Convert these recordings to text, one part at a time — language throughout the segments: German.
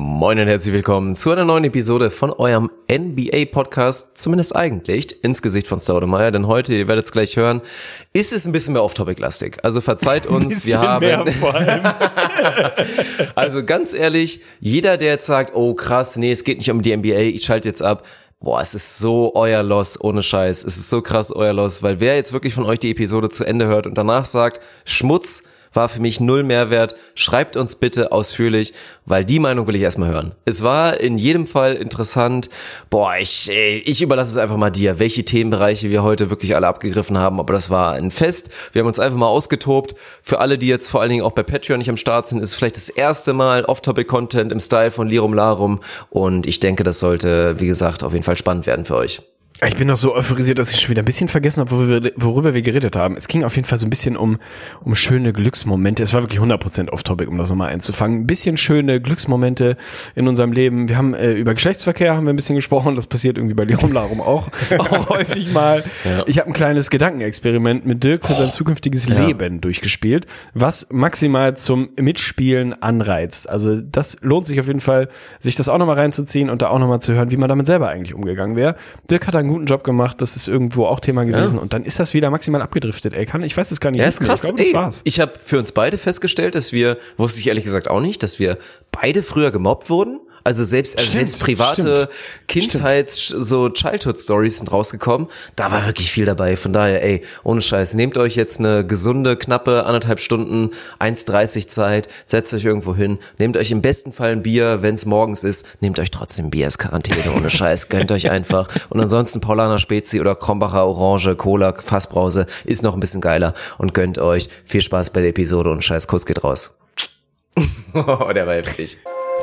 Moin und herzlich willkommen zu einer neuen Episode von eurem NBA-Podcast, zumindest eigentlich, ins Gesicht von Staudemeyer, denn heute, ihr werdet es gleich hören, ist es ein bisschen mehr off-topic-lastig. Also verzeiht uns, wir haben... also ganz ehrlich, jeder, der jetzt sagt, oh krass, nee, es geht nicht um die NBA, ich schalte jetzt ab, Boah, es ist so euer Loss, ohne Scheiß. Es ist so krass euer Loss, weil wer jetzt wirklich von euch die Episode zu Ende hört und danach sagt, Schmutz, war für mich null Mehrwert. Schreibt uns bitte ausführlich, weil die Meinung will ich erstmal hören. Es war in jedem Fall interessant. Boah, ich, ich überlasse es einfach mal dir, welche Themenbereiche wir heute wirklich alle abgegriffen haben. Aber das war ein Fest. Wir haben uns einfach mal ausgetobt. Für alle, die jetzt vor allen Dingen auch bei Patreon nicht am Start sind, ist vielleicht das erste Mal Off-Topic-Content im Style von Lirum Larum. Und ich denke, das sollte, wie gesagt, auf jeden Fall spannend werden für euch. Ich bin noch so euphorisiert, dass ich schon wieder ein bisschen vergessen habe, worüber wir, worüber wir geredet haben. Es ging auf jeden Fall so ein bisschen um, um schöne Glücksmomente. Es war wirklich 100% off-topic, um das nochmal einzufangen. Ein bisschen schöne Glücksmomente in unserem Leben. Wir haben äh, über Geschlechtsverkehr haben wir ein bisschen gesprochen. Das passiert irgendwie bei Lirum Larum auch, auch häufig mal. Ja. Ich habe ein kleines Gedankenexperiment mit Dirk für sein zukünftiges ja. Leben durchgespielt, was maximal zum Mitspielen anreizt. Also das lohnt sich auf jeden Fall, sich das auch nochmal reinzuziehen und da auch nochmal zu hören, wie man damit selber eigentlich umgegangen wäre. Dirk hat ein einen guten Job gemacht, das ist irgendwo auch Thema gewesen. Ja. Und dann ist das wieder maximal abgedriftet, ey. Kann, ich weiß es gar nicht. Ja, ist krass. Ich, glaub, ey, war's. ich habe für uns beide festgestellt, dass wir, wusste ich ehrlich gesagt auch nicht, dass wir beide früher gemobbt wurden also selbst, also selbst private Kindheits, stimmt. so Childhood-Stories sind rausgekommen. Da war wirklich viel dabei. Von daher, ey, ohne Scheiß, nehmt euch jetzt eine gesunde, knappe anderthalb Stunden, 1,30 Zeit, setzt euch irgendwo hin, nehmt euch im besten Fall ein Bier, wenn es morgens ist, nehmt euch trotzdem Bier, ist Quarantäne, ohne Scheiß, gönnt euch einfach. Und ansonsten Paulaner Spezi oder Krombacher Orange, Cola, Fassbrause ist noch ein bisschen geiler und gönnt euch. Viel Spaß bei der Episode und Scheiß Kuss geht raus. oh, der war heftig.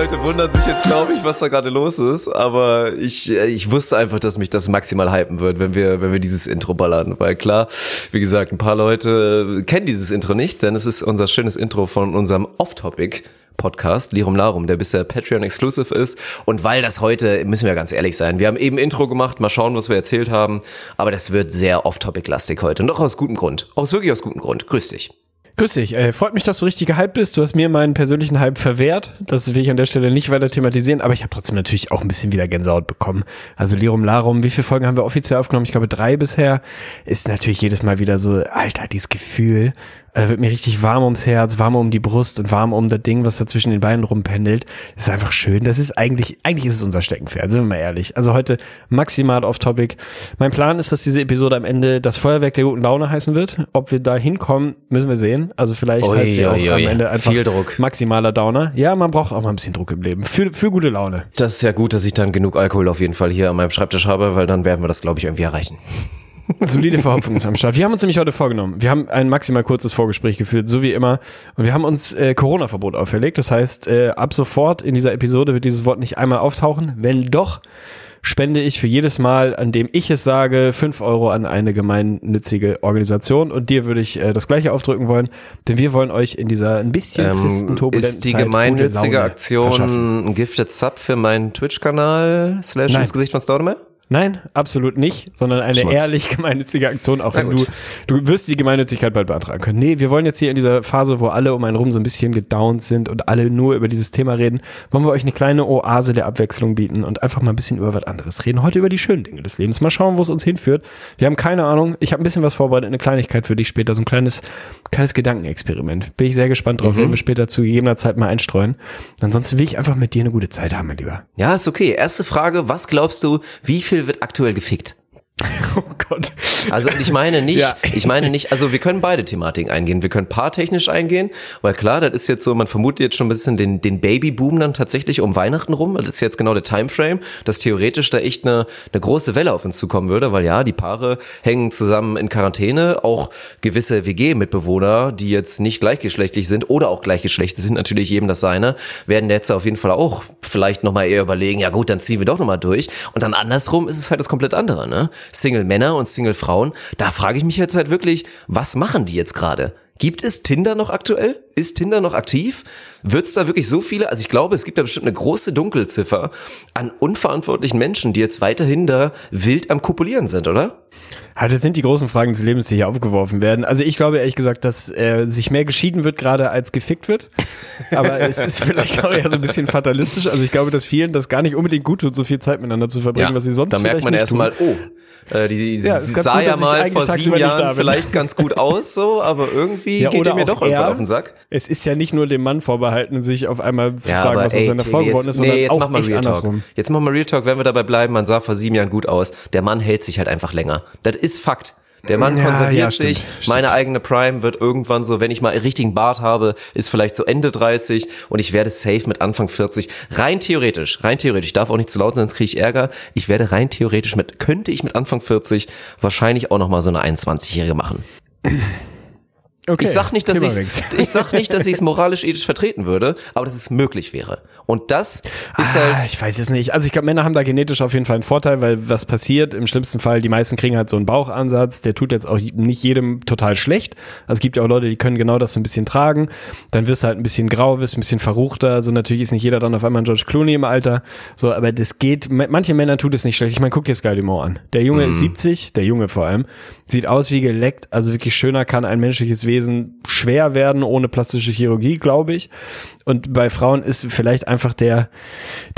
Leute wundern sich jetzt, glaube ich, was da gerade los ist. Aber ich, äh, ich wusste einfach, dass mich das maximal hypen wird, wenn wir, wenn wir dieses Intro ballern. Weil klar, wie gesagt, ein paar Leute kennen dieses Intro nicht, denn es ist unser schönes Intro von unserem Off-Topic. Podcast, Lirum Larum, der bisher Patreon exclusive ist. Und weil das heute, müssen wir ganz ehrlich sein, wir haben eben Intro gemacht, mal schauen, was wir erzählt haben. Aber das wird sehr off-topic-lastig heute. Und doch aus gutem Grund. Aus wirklich aus gutem Grund. Grüß dich. Grüß dich. Äh, freut mich, dass du richtig gehypt bist. Du hast mir meinen persönlichen Hype verwehrt. Das will ich an der Stelle nicht weiter thematisieren, aber ich habe trotzdem natürlich auch ein bisschen wieder Gänsehaut bekommen. Also Lirum Larum, wie viele Folgen haben wir offiziell aufgenommen? Ich glaube drei bisher. Ist natürlich jedes Mal wieder so, Alter, dieses Gefühl, äh, wird mir richtig warm ums Herz, warm um die Brust und warm um das Ding, was da zwischen den Beinen rumpendelt. Das ist einfach schön. Das ist eigentlich, eigentlich ist es unser Steckenpferd, sind wir mal ehrlich. Also heute maximal off-topic. Mein Plan ist, dass diese Episode am Ende das Feuerwerk der guten Laune heißen wird. Ob wir da hinkommen, müssen wir sehen. Also vielleicht oi, heißt sie auch oi, am Ende einfach Viel Druck. maximaler Downer. Ja, man braucht auch mal ein bisschen Druck im Leben. Für, für gute Laune. Das ist ja gut, dass ich dann genug Alkohol auf jeden Fall hier an meinem Schreibtisch habe, weil dann werden wir das, glaube ich, irgendwie erreichen. Solide Verhopfung ist am Start. Wir haben uns nämlich heute vorgenommen. Wir haben ein maximal kurzes Vorgespräch geführt, so wie immer. Und wir haben uns äh, Corona-Verbot auferlegt. Das heißt, äh, ab sofort in dieser Episode wird dieses Wort nicht einmal auftauchen. Wenn doch, spende ich für jedes Mal, an dem ich es sage, fünf Euro an eine gemeinnützige Organisation. Und dir würde ich äh, das gleiche aufdrücken wollen, denn wir wollen euch in dieser ein bisschen ähm, tristen, turbulenten Ist die Zeit gemeinnützige Aktion ein Gifted Sub für meinen Twitch-Kanal slash ins Gesicht von Staudemeyer? Nein, absolut nicht, sondern eine Schmutz. ehrlich gemeinnützige Aktion, auch wenn du, du wirst die Gemeinnützigkeit bald beantragen können. Nee, wir wollen jetzt hier in dieser Phase, wo alle um einen rum so ein bisschen gedownt sind und alle nur über dieses Thema reden, wollen wir euch eine kleine Oase der Abwechslung bieten und einfach mal ein bisschen über was anderes reden. Heute über die schönen Dinge des Lebens. Mal schauen, wo es uns hinführt. Wir haben keine Ahnung. Ich habe ein bisschen was vorbereitet, eine Kleinigkeit für dich später, so ein kleines, kleines Gedankenexperiment. Bin ich sehr gespannt drauf, mhm. werden wir später zu gegebener Zeit mal einstreuen. Ansonsten will ich einfach mit dir eine gute Zeit haben, mein Lieber. Ja, ist okay. Erste Frage, was glaubst du, wie viel wird aktuell gefickt? Oh Gott. Also ich meine nicht, Ja. ich meine nicht, also wir können beide Thematiken eingehen. Wir können paartechnisch eingehen, weil klar, das ist jetzt so, man vermutet jetzt schon ein bisschen den, den Babyboom dann tatsächlich um Weihnachten rum. Das ist jetzt genau der Timeframe, dass theoretisch da echt eine, eine große Welle auf uns zukommen würde, weil ja, die Paare hängen zusammen in Quarantäne, auch gewisse WG-Mitbewohner, die jetzt nicht gleichgeschlechtlich sind oder auch gleichgeschlechtlich sind, natürlich jedem das seine, werden jetzt auf jeden Fall auch vielleicht nochmal eher überlegen, ja gut, dann ziehen wir doch nochmal durch. Und dann andersrum ist es halt das komplett andere, ne? Single-Männer und Single-Frauen, da frage ich mich jetzt halt wirklich, was machen die jetzt gerade? Gibt es Tinder noch aktuell? Ist Tinder noch aktiv? Wird es da wirklich so viele? Also ich glaube, es gibt da bestimmt eine große Dunkelziffer an unverantwortlichen Menschen, die jetzt weiterhin da wild am Kopulieren sind, oder? Ja, das sind die großen Fragen des Lebens, die hier aufgeworfen werden. Also ich glaube ehrlich gesagt, dass äh, sich mehr geschieden wird gerade als gefickt wird. Aber es ist vielleicht auch eher so ein bisschen fatalistisch. Also ich glaube, dass vielen das gar nicht unbedingt gut tut, so viel Zeit miteinander zu verbringen, was sie sonst Da merkt man erstmal, oh, äh, die Ja, sie ganz sah gut, ja mal vor sieben Jahren vielleicht ganz gut aus, so, aber irgendwie Ja, geht ihr mir doch irgendwann auf den Sack. Es ist ja nicht nur dem Mann vorbehalten, sich auf einmal zu Ja, fragen, was aus seiner Frau geworden ist, sondern nee, jetzt auch mach mal echt Real Talk. andersrum. Jetzt mach mal Real Talk, wenn wir dabei bleiben, man sah vor sieben Jahren gut aus. Der Mann hält sich halt einfach länger. Das ist Fakt. Der Mann Ja, konserviert ja, stimmt, sich. Meine eigene Prime wird irgendwann so, wenn ich mal einen richtigen Bart habe, ist vielleicht so Ende 30 und ich werde safe mit Anfang 40. Rein theoretisch, rein theoretisch, ich darf auch nicht zu laut sein, sonst kriege ich Ärger. Ich werde rein theoretisch mit, könnte ich mit Anfang 40 wahrscheinlich auch noch mal so eine 21-Jährige machen. Okay, Ich sag nicht, dass ich ich sag nicht, dass ich es moralisch ethisch vertreten würde, aber dass es möglich wäre. Und das ist Ah, halt ich weiß es nicht. Also ich glaube, Männer haben da genetisch auf jeden Fall einen Vorteil, weil was passiert im schlimmsten Fall, die meisten kriegen halt so einen Bauchansatz, der tut jetzt auch nicht jedem total schlecht. Also es gibt ja auch Leute, die können genau das so ein bisschen tragen. Dann wirst du halt ein bisschen grau, wirst ein bisschen verruchter. So natürlich ist nicht jeder dann auf einmal ein George Clooney im Alter. So, aber das geht, manche Männer tut es nicht schlecht. Ich meine, guck dir Sky Dumont an. Der Junge ist 70, der Junge vor allem, sieht aus wie geleckt. Also wirklich schöner kann ein menschliches Wesen schwer werden ohne plastische Chirurgie, glaube ich. Und bei Frauen ist vielleicht einfach der,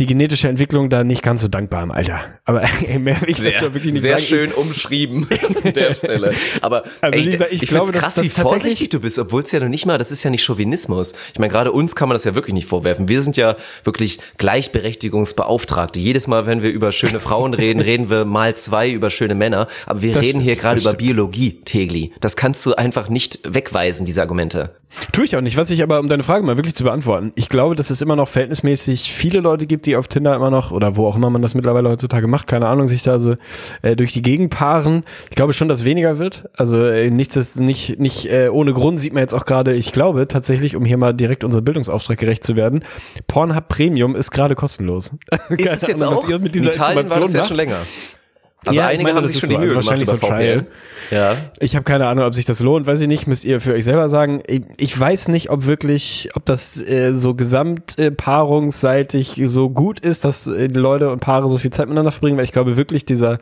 die genetische Entwicklung da nicht ganz so dankbar im Alter. Aber ey, mehr will ich sehr, dazu wirklich nicht sehr sagen. schön umschrieben an der Stelle. Aber Also, ey, Lisa, ich ich, glaube, krass, das wie vorsichtig du bist, obwohl es ja noch nicht mal, das ist ja nicht Chauvinismus. Ich meine, gerade uns kann man das ja wirklich nicht vorwerfen. Wir sind ja wirklich Gleichberechtigungsbeauftragte. Jedes Mal, wenn wir über schöne Frauen reden, reden wir mal zwei über schöne Männer. Aber wir Das reden hier stimmt, gerade das über. Biologie, Tegli. Das kannst du einfach nicht wegweisen, diese Argumente. Tue ich auch nicht. Was ich aber, um deine Frage mal wirklich zu beantworten, ich glaube, dass es immer noch verhältnismäßig viele Leute gibt, die auf Tinder immer noch, oder wo auch immer man das mittlerweile heutzutage macht, keine Ahnung, sich da so äh, durch die Gegend paaren. Ich glaube schon, dass weniger wird. Also äh, nichts ist nicht, nicht äh, ohne Grund sieht man jetzt auch gerade, ich glaube tatsächlich, um hier mal direkt unserem Bildungsauftrag gerecht zu werden, Pornhub Premium ist gerade kostenlos. Ist es jetzt auch? was ihr mit In dieser Italien war das Information ja macht. schon länger. Also Ja, einige meine, haben das sich schon die so, Mühe also wahrscheinlich so VPN. Ja. Ich habe keine Ahnung, ob sich das lohnt, weiß ich nicht, müsst ihr für euch selber sagen. Ich, weiß nicht, ob wirklich, ob das äh, so gesamt äh, paarungsseitig so gut ist, dass äh, die Leute und Paare so viel Zeit miteinander verbringen, weil ich glaube wirklich dieser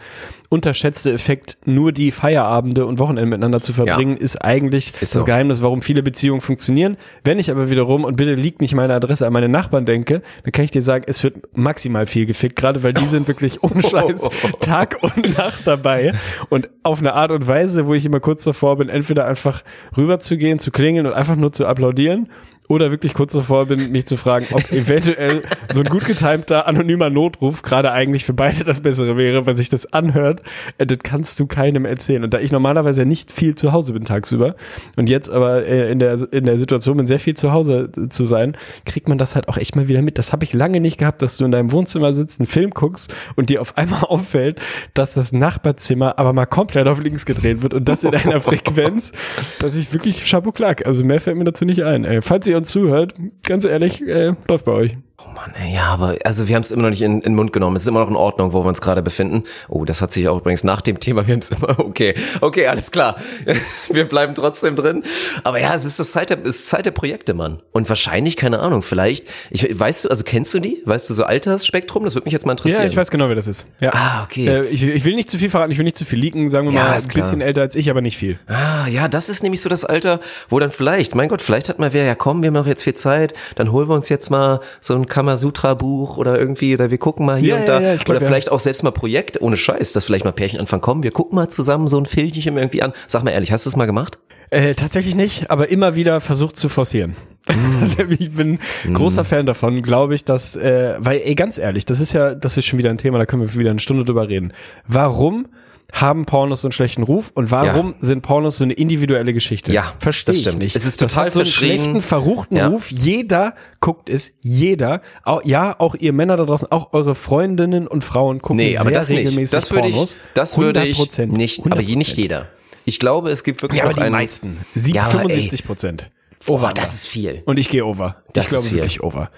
unterschätzte Effekt, nur die Feierabende und Wochenende miteinander zu verbringen, ist eigentlich Ist das so. Geheimnis, warum viele Beziehungen funktionieren. Wenn ich aber wiederum, und bitte liegt nicht meine Adresse an meine Nachbarn denke, dann kann ich dir sagen, es wird maximal viel gefickt, gerade weil die sind wirklich ohne Scheiß Tag und Nacht dabei und auf eine Art und Weise, wo ich immer kurz davor bin, entweder einfach rüberzugehen, zu klingeln und einfach nur zu applaudieren oder wirklich kurz davor bin, mich zu fragen, ob eventuell so ein gut getimter anonymer Notruf gerade eigentlich für beide das Bessere wäre, weil sich das anhört. Äh, Das kannst du keinem erzählen. Und da ich normalerweise nicht viel zu Hause bin tagsüber und jetzt aber äh, in der, in der Situation bin, sehr viel zu Hause zu sein, kriegt man das halt auch echt mal wieder mit. Das habe ich lange nicht gehabt, dass du in deinem Wohnzimmer sitzt, einen Film guckst und dir auf einmal auffällt, dass das Nachbarzimmer aber mal komplett auf links gedreht wird und das in einer Frequenz, dass ich wirklich Chapeau klag. Also mehr fällt mir dazu nicht ein. Ey. Falls ihr uns zuhört, ganz ehrlich, äh, läuft bei euch. Oh Mann, ey, ja, aber also wir haben es immer noch nicht in, in den Mund genommen. Es ist immer noch in Ordnung, wo wir uns gerade befinden. Oh, das hat sich auch übrigens nach dem Thema, wir haben es immer, okay, okay, alles klar. Wir bleiben trotzdem drin. Aber ja, es ist das Zeit der, es ist Zeit der Projekte, Mann. Und wahrscheinlich, keine Ahnung, vielleicht, ich, weißt du, also kennst du die? Weißt du so Altersspektrum? Das würde mich jetzt mal interessieren. Ja, ich weiß genau, wer das ist. Ja. Ah, okay. Äh, ich, ich will nicht zu viel verraten, ich will nicht zu viel leaken, sagen wir Ja, mal, ist ein klar. bisschen älter als ich, aber nicht viel. Ah, ja, das ist nämlich so das Alter, wo dann vielleicht, mein Gott, vielleicht hat mal wer, ja komm, wir haben noch jetzt viel Zeit, dann holen wir uns jetzt mal so ein Kamasutra-Buch oder irgendwie, oder wir gucken mal hier Ja, und da. ja, glaub, oder vielleicht auch selbst mal Projekt, ohne Scheiß, dass vielleicht mal Pärchen anfangen, komm, wir gucken mal zusammen so ein Filmchen irgendwie an. Sag mal ehrlich, hast du das mal gemacht? Äh, tatsächlich nicht, aber immer wieder versucht zu forcieren. Also ich bin großer Fan davon, glaube ich, dass, äh, weil, ey, ganz ehrlich, das ist ja, das ist schon wieder ein Thema, da können wir wieder eine Stunde drüber reden. Warum haben Pornos so einen schlechten Ruf und warum sind Pornos so eine individuelle Geschichte? Ja, verstehe das ich stimmt. nicht. Es ist das total hat so einen schlechten, verruchten Ja. Ruf. Jeder guckt es, jeder. Auch, ja, auch ihr Männer da draußen, auch eure Freundinnen und Frauen gucken Nee, aber sehr das nicht. regelmäßig Das würde ich, Pornos. das würde ich 100%, nicht, aber je- nicht 100%. jeder. Ich glaube, es gibt wirklich Ja, aber die einen, meisten. Sieb, Ja, aber 75 Prozent. Boah, das ist viel. Und ich gehe over. Das ich glaube ist viel. wirklich over.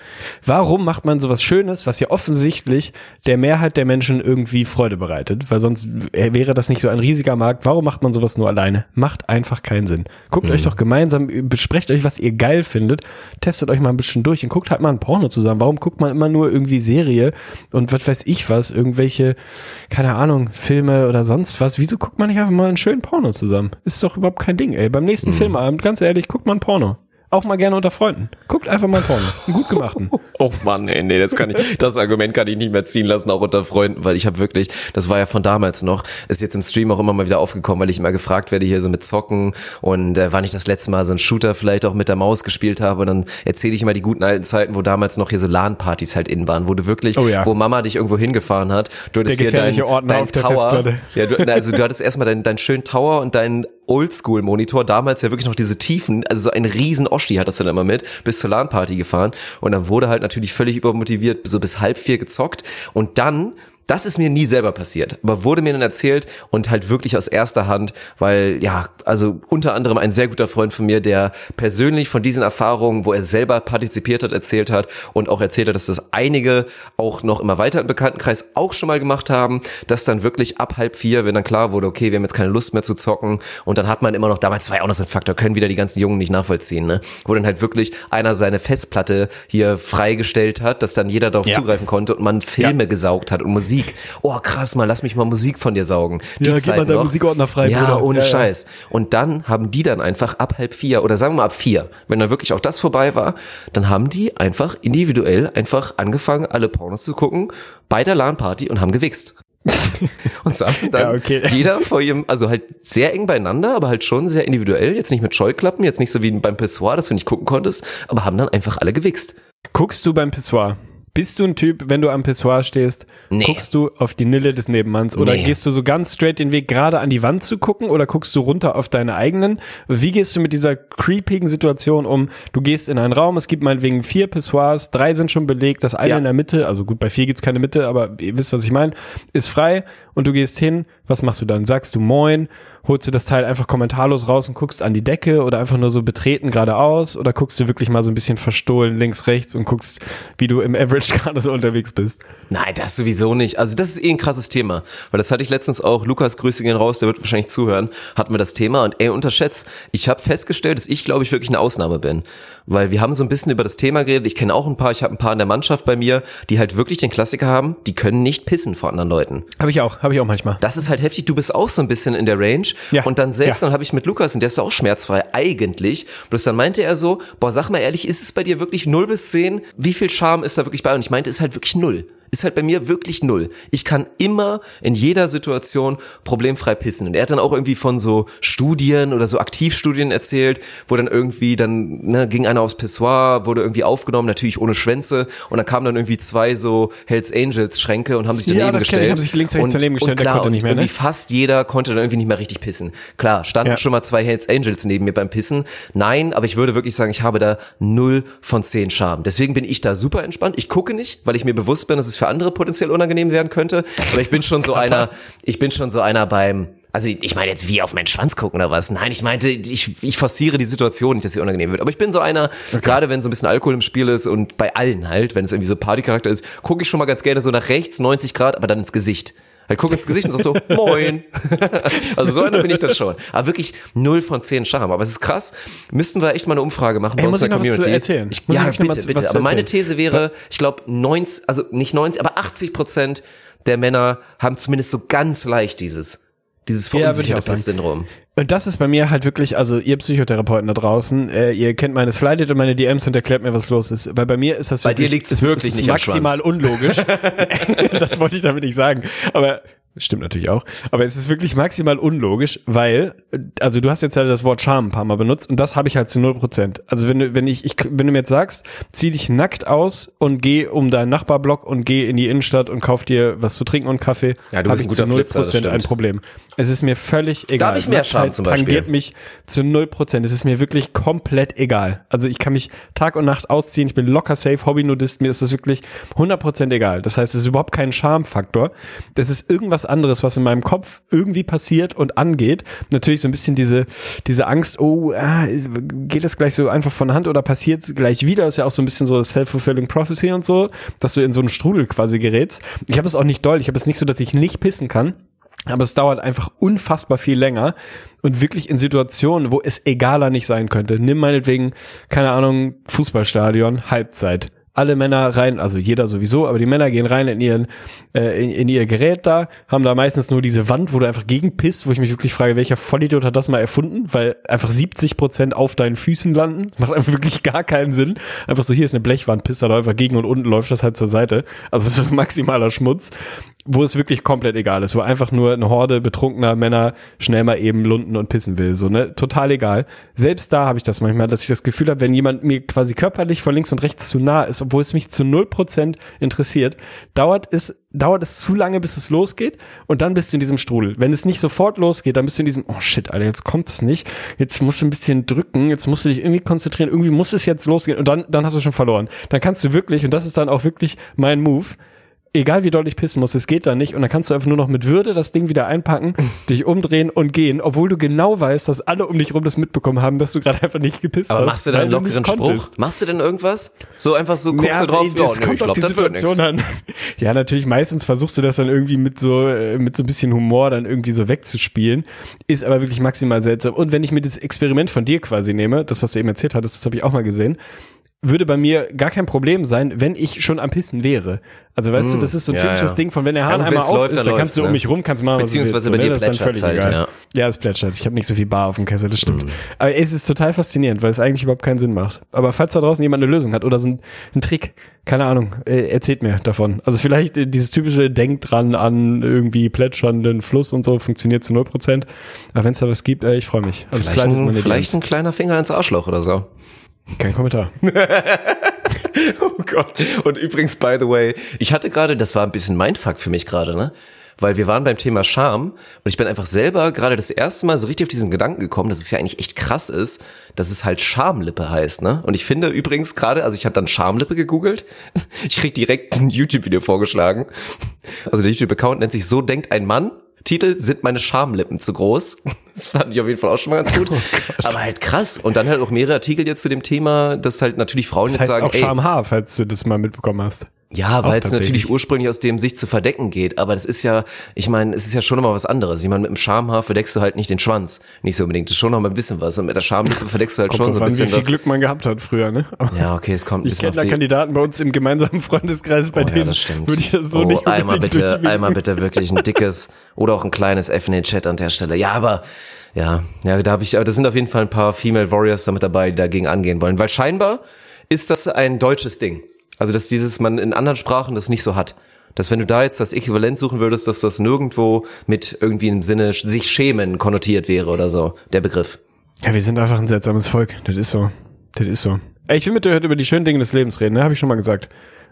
Warum macht man sowas Schönes, was ja offensichtlich der Mehrheit der Menschen irgendwie Freude bereitet? Weil sonst wäre das nicht so ein riesiger Markt. Warum macht man sowas nur alleine? Macht einfach keinen Sinn. Guckt Mhm. euch doch gemeinsam, besprecht euch, was ihr geil findet, testet euch mal ein bisschen durch und guckt halt mal ein Porno zusammen. Warum guckt man immer nur irgendwie Serie und was weiß ich was, irgendwelche, keine Ahnung, Filme oder sonst was? Wieso guckt man nicht einfach mal einen schönen Porno zusammen? Ist doch überhaupt kein Ding, ey. Beim nächsten Mhm. Filmabend, ganz ehrlich, guckt mal ein Porno. Auch mal gerne unter Freunden. Guckt einfach mal Porno. Einen gut gemachten. Oh Mann, ey, nee, das kann ich, das Argument kann ich nicht mehr ziehen lassen, auch unter Freunden, weil ich habe wirklich, das war ja von damals noch, ist jetzt im Stream auch immer mal wieder aufgekommen, weil ich immer gefragt werde hier so mit Zocken und äh, wann ich das letzte Mal so einen Shooter vielleicht auch mit der Maus gespielt habe und dann erzähle ich immer die guten alten Zeiten, wo damals noch hier so LAN-Partys halt in waren, wo du wirklich, Oh ja. wo Mama dich irgendwo hingefahren hat, du hattest Der hier dein, gefährliche Ordner dein Tower, ja, du, also du hattest erstmal deinen dein schönen Tower und deinen Oldschool-Monitor, damals ja wirklich noch diese Tiefen, also so ein riesen Oschi hattest du dann immer mit, bis zur LAN-Party gefahren. Und dann wurde halt natürlich völlig übermotiviert, so bis halb vier gezockt. Und dann das ist mir nie selber passiert, aber wurde mir dann erzählt und halt wirklich aus erster Hand, weil ja, also unter anderem ein sehr guter Freund von mir, der persönlich von diesen Erfahrungen, wo er selber partizipiert hat, erzählt hat und auch erzählt hat, dass das einige auch noch immer weiter im Bekanntenkreis auch schon mal gemacht haben, dass dann wirklich ab halb vier, wenn dann klar wurde, okay, wir haben jetzt keine Lust mehr zu zocken und dann hat man immer noch, damals war ja auch noch so ein Faktor, können wieder die ganzen Jungen nicht nachvollziehen, ne? wo dann halt wirklich einer seine Festplatte hier freigestellt hat, dass dann jeder darauf Ja. zugreifen konnte und man Filme gesaugt hat und Musik. Oh krass, mal lass mich mal Musik von dir saugen. Die Ja, gib mal deinen. Musikordner frei, Ja, Bruder. ohne Ja, ja. Scheiß. Und dann haben die dann einfach ab halb vier oder sagen wir mal ab vier, wenn dann wirklich auch das vorbei war, dann haben die einfach individuell einfach angefangen, alle Pornos zu gucken bei der LAN-Party und haben gewichst. und saßen dann Ja, okay. jeder vor ihrem, also halt sehr eng beieinander, aber halt schon sehr individuell, jetzt nicht mit Scheuklappen, jetzt nicht so wie beim Pissoir, dass du nicht gucken konntest, aber haben dann einfach alle gewichst. Guckst du beim Pissoir? Bist du ein Typ, wenn du am Pissoir stehst, Nee. guckst du auf die Nille des Nebenmanns oder Nee. gehst du so ganz straight den Weg gerade an die Wand zu gucken oder guckst du runter auf deine eigenen? Wie gehst du mit dieser creepigen Situation um? Du gehst in einen Raum, es gibt meinetwegen vier Pissoirs, drei sind schon belegt, das eine Ja. in der Mitte, also gut, bei vier gibt's keine Mitte, aber ihr wisst, was ich meine, ist frei und du gehst hin, was machst du dann? Sagst du Moin, holst du das Teil einfach kommentarlos raus und guckst an die Decke oder einfach nur so betreten geradeaus oder guckst du wirklich mal so ein bisschen verstohlen links, rechts und guckst, wie du im Average gerade so unterwegs bist? Nein, das sowieso nicht. Also das ist eh ein krasses Thema. Weil das hatte ich letztens auch, Lukas, Grüße gehen raus, der wird wahrscheinlich zuhören, hatten wir das Thema und ey, unterschätzt, ich habe festgestellt, dass ich, glaube ich, wirklich eine Ausnahme bin. Weil wir haben so ein bisschen über das Thema geredet, ich kenne auch ein paar, ich habe ein paar in der Mannschaft bei mir, die halt wirklich den Klassiker haben, die können nicht pissen vor anderen Leuten. Habe ich auch, habe ich auch manchmal. Das ist halt heftig. Du bist auch so ein bisschen in der Range. Ja. Und dann selbst, Ja. dann habe ich mit Lukas, und der ist auch schmerzfrei, eigentlich. Bloß dann meinte er so, boah, sag mal ehrlich, ist es bei dir wirklich 0 bis 10? Wie viel Charme ist da wirklich bei? Und ich meinte, ist halt wirklich null. Ist halt bei mir wirklich null. Ich kann immer in jeder Situation problemfrei pissen. Und er hat dann auch irgendwie von so Studien oder so Aktivstudien erzählt, wo dann irgendwie dann ne, ging einer aufs Pissoir, wurde irgendwie aufgenommen, natürlich ohne Schwänze. Und dann kamen dann irgendwie zwei so Hells Angels Schränke und haben sich Ja, daneben das kenn gestellt. ich, haben sich links, rechts und, daneben gestellt, und klar, konnte und nicht mehr, ne? irgendwie fast jeder konnte dann irgendwie nicht mehr richtig pissen. Klar, standen Ja. schon mal zwei Hells Angels neben mir beim Pissen. Nein, aber ich würde wirklich sagen, ich habe da null von zehn Charme. Deswegen bin ich da super entspannt. Ich gucke nicht, weil ich mir bewusst bin, dass es für andere potenziell unangenehm werden könnte. Aber ich bin schon so einer, ich bin schon so einer beim, also ich meine jetzt wie auf meinen Schwanz gucken oder was. Nein, ich meinte, ich, ich forciere die Situation nicht, dass sie unangenehm wird. Aber ich bin so einer, gerade wenn so ein bisschen Alkohol im Spiel ist und bei allen halt, wenn es irgendwie so Partycharakter ist, gucke ich schon mal ganz gerne so nach rechts, 90 Grad, aber dann ins Gesicht. Halt guck ins Gesicht und sag so, moin. also so einer bin ich dann schon. Aber wirklich null von zehn Charme. Aber es ist krass. Müssten wir echt mal eine Umfrage machen bei Ey, uns in der Community. erzählen? Ich, Muss ja, ich bitte, bitte. aber meine? These wäre, ich glaube 90, also nicht 90, aber 80 Prozent der Männer haben zumindest so ganz leicht dieses, dieses Ja. Verunsicherungssyndrom. Und das ist bei mir halt wirklich, also ihr Psychotherapeuten da draußen, äh, ihr kennt meine Slidet und meine DMs und erklärt mir, was los ist. Weil bei mir ist das Bei dir wirklich es ist nicht maximal unlogisch. das wollte ich damit nicht sagen. Aber stimmt natürlich auch. Aber es ist wirklich maximal unlogisch, weil, also du hast jetzt ja das Wort Charme ein paar Mal benutzt und das habe ich halt zu null Prozent. Also wenn du, wenn ich, ich, wenn du mir jetzt sagst, zieh dich nackt aus und geh um deinen Nachbarblock und geh in die Innenstadt und kauf dir was zu trinken und Kaffee, Ja, du hab bist ich ein zu null Prozent ein. Problem. Es ist mir völlig egal. Darf ich mehr Charme Nacktheit zum Beispiel? tangiert mich zu null Prozent. Es ist mir wirklich komplett egal. Also ich kann mich Tag und Nacht ausziehen. Ich bin locker safe, Hobby-Nudist. Mir ist das wirklich 100 Prozent egal. Das heißt, es ist überhaupt kein Charmfaktor. Das ist irgendwas anderes, was in meinem Kopf irgendwie passiert und angeht. Natürlich so ein bisschen diese, diese Angst, oh, ah, geht das gleich so einfach von Hand oder passiert es gleich wieder? ist ja auch so ein bisschen so self-fulfilling prophecy und so, dass du in so einen Strudel quasi gerätst. Ich habe es auch nicht doll. Ich habe es nicht so, dass ich nicht pissen kann. Aber es dauert einfach unfassbar viel länger und wirklich in Situationen, wo es egaler nicht sein könnte. Nimm meinetwegen, keine Ahnung, Fußballstadion, Halbzeit. Alle Männer rein, also jeder sowieso, aber die Männer gehen rein in ihren äh, in, in ihr Gerät da, haben da meistens nur diese Wand, wo du einfach gegenpisst, wo ich mich wirklich frage, welcher Vollidiot hat das mal erfunden, weil einfach 70 Prozent auf deinen Füßen landen. Das macht einfach wirklich gar keinen Sinn. Einfach so, hier ist eine Blechwand, pisst da einfach gegen und unten läuft das halt zur Seite. Also das ist maximaler Schmutz wo es wirklich komplett egal ist, wo einfach nur eine Horde betrunkener Männer schnell mal eben lunden und pissen will, so ne, total egal. Selbst da habe ich das manchmal, dass ich das Gefühl habe, wenn jemand mir quasi körperlich von links und rechts zu nah ist, obwohl es mich zu null Prozent interessiert, dauert es dauert es zu lange, bis es losgeht und dann bist du in diesem Strudel. Wenn es nicht sofort losgeht, dann bist du in diesem, oh shit, Alter, jetzt kommt es nicht, jetzt musst du ein bisschen drücken, jetzt musst du dich irgendwie konzentrieren, irgendwie muss es jetzt losgehen und dann, dann hast du schon verloren. Dann kannst du wirklich, und das ist dann auch wirklich mein Move, egal wie doll ich pissen muss, es geht da nicht. Und dann kannst du einfach nur noch mit Würde das Ding wieder einpacken, dich umdrehen und gehen, obwohl du genau weißt, dass alle um dich rum das mitbekommen haben, dass du gerade einfach nicht gepisst Aber hast. machst du da einen lockeren Spruch? konntest. Machst du denn irgendwas? So einfach so guckst Ja, du drauf, ey, das nö, kommt ich auf glaub, die Situation an. Ja, natürlich, meistens versuchst du das dann irgendwie mit so, äh, mit so ein bisschen Humor dann irgendwie so wegzuspielen. Ist aber wirklich maximal seltsam. Und wenn ich mir das Experiment von dir quasi nehme, das, was du eben erzählt hattest, das habe ich auch mal gesehen, würde bei mir gar kein Problem sein, wenn ich schon am Pissen wäre. Also weißt du, das ist so ein Mm, ja, typisches ja. Ding von, wenn der Ja, Hahn und einmal auf läuft, ist, dann kannst du um mich rum, kannst machen, was du Beziehungsweise willst. bei dir das ist dann plätschert's völlig halt, egal. ja. Ja, es plätschert. Ich habe nicht so viel Bar auf dem Kessel, das stimmt. Mm. Aber es ist total faszinierend, weil es eigentlich überhaupt keinen Sinn macht. Aber falls da draußen jemand eine Lösung hat oder so ein, ein Trick, keine Ahnung, äh, erzählt mir davon. Also vielleicht äh, dieses typische Denk dran an irgendwie plätschernden Fluss und so funktioniert zu 0%. Aber wenn es da was gibt, äh, ich freue mich. Also Vielleicht, ein, vielleicht ein kleiner Finger ins Arschloch oder so. Kein Kommentar. Oh Gott. Und übrigens, by the way, ich hatte gerade, das war ein bisschen Mindfuck für mich gerade, ne? Weil wir waren beim Thema Scham und ich bin einfach selber gerade das erste Mal so richtig auf diesen Gedanken gekommen, dass es ja eigentlich echt krass ist, dass es halt Schamlippe heißt, ne? Und ich finde übrigens gerade, also ich habe dann Schamlippe gegoogelt, ich krieg direkt ein YouTube-Video vorgeschlagen. Also der YouTube-Account nennt sich So denkt ein Mann. Titel sind meine Schamlippen zu groß. Das fand ich auf jeden Fall auch schon mal ganz gut. Aber halt krass. Und dann halt auch mehrere Artikel jetzt zu dem Thema, dass halt natürlich Frauen Das jetzt heißt sagen, auch ey, Schamhaar, falls du das mal mitbekommen hast. Ja, weil es natürlich ursprünglich aus dem sich zu verdecken geht. Aber das ist ja, ich meine, es ist ja schon nochmal was anderes. Ich meine, mit dem Schamhaar verdeckst du halt nicht den Schwanz. Nicht so unbedingt. Das ist schon nochmal ein bisschen was. Und mit der Schamlippe verdeckst du halt schon so ein an, wie bisschen viel was. Glück man gehabt hat früher, ne? Aber Ja, okay, es kommt ein ich bisschen kenne auf da die... Kandidaten bei uns im gemeinsamen Freundeskreis, bei Oh, ja, denen das stimmt. würde ich das so oh, nicht einmal bitte, einmal bitte wirklich ein dickes oder auch ein kleines F in den Chat an der Stelle. Ja, aber ja, ja, da habe ich, aber da sind auf jeden Fall ein paar Female Warriors damit dabei, die dagegen angehen wollen, weil scheinbar ist das ein deutsches Ding. Also dass dieses man in anderen Sprachen das nicht so hat. Dass wenn du da jetzt das Äquivalent suchen würdest, dass das nirgendwo mit irgendwie im Sinne sich schämen konnotiert wäre oder so, der Begriff. Ja, wir sind einfach ein seltsames Volk. Das ist so. Das ist so. Ich will mit dir heute über die schönen Dinge des Lebens reden, ne? Habe ich schon mal gesagt.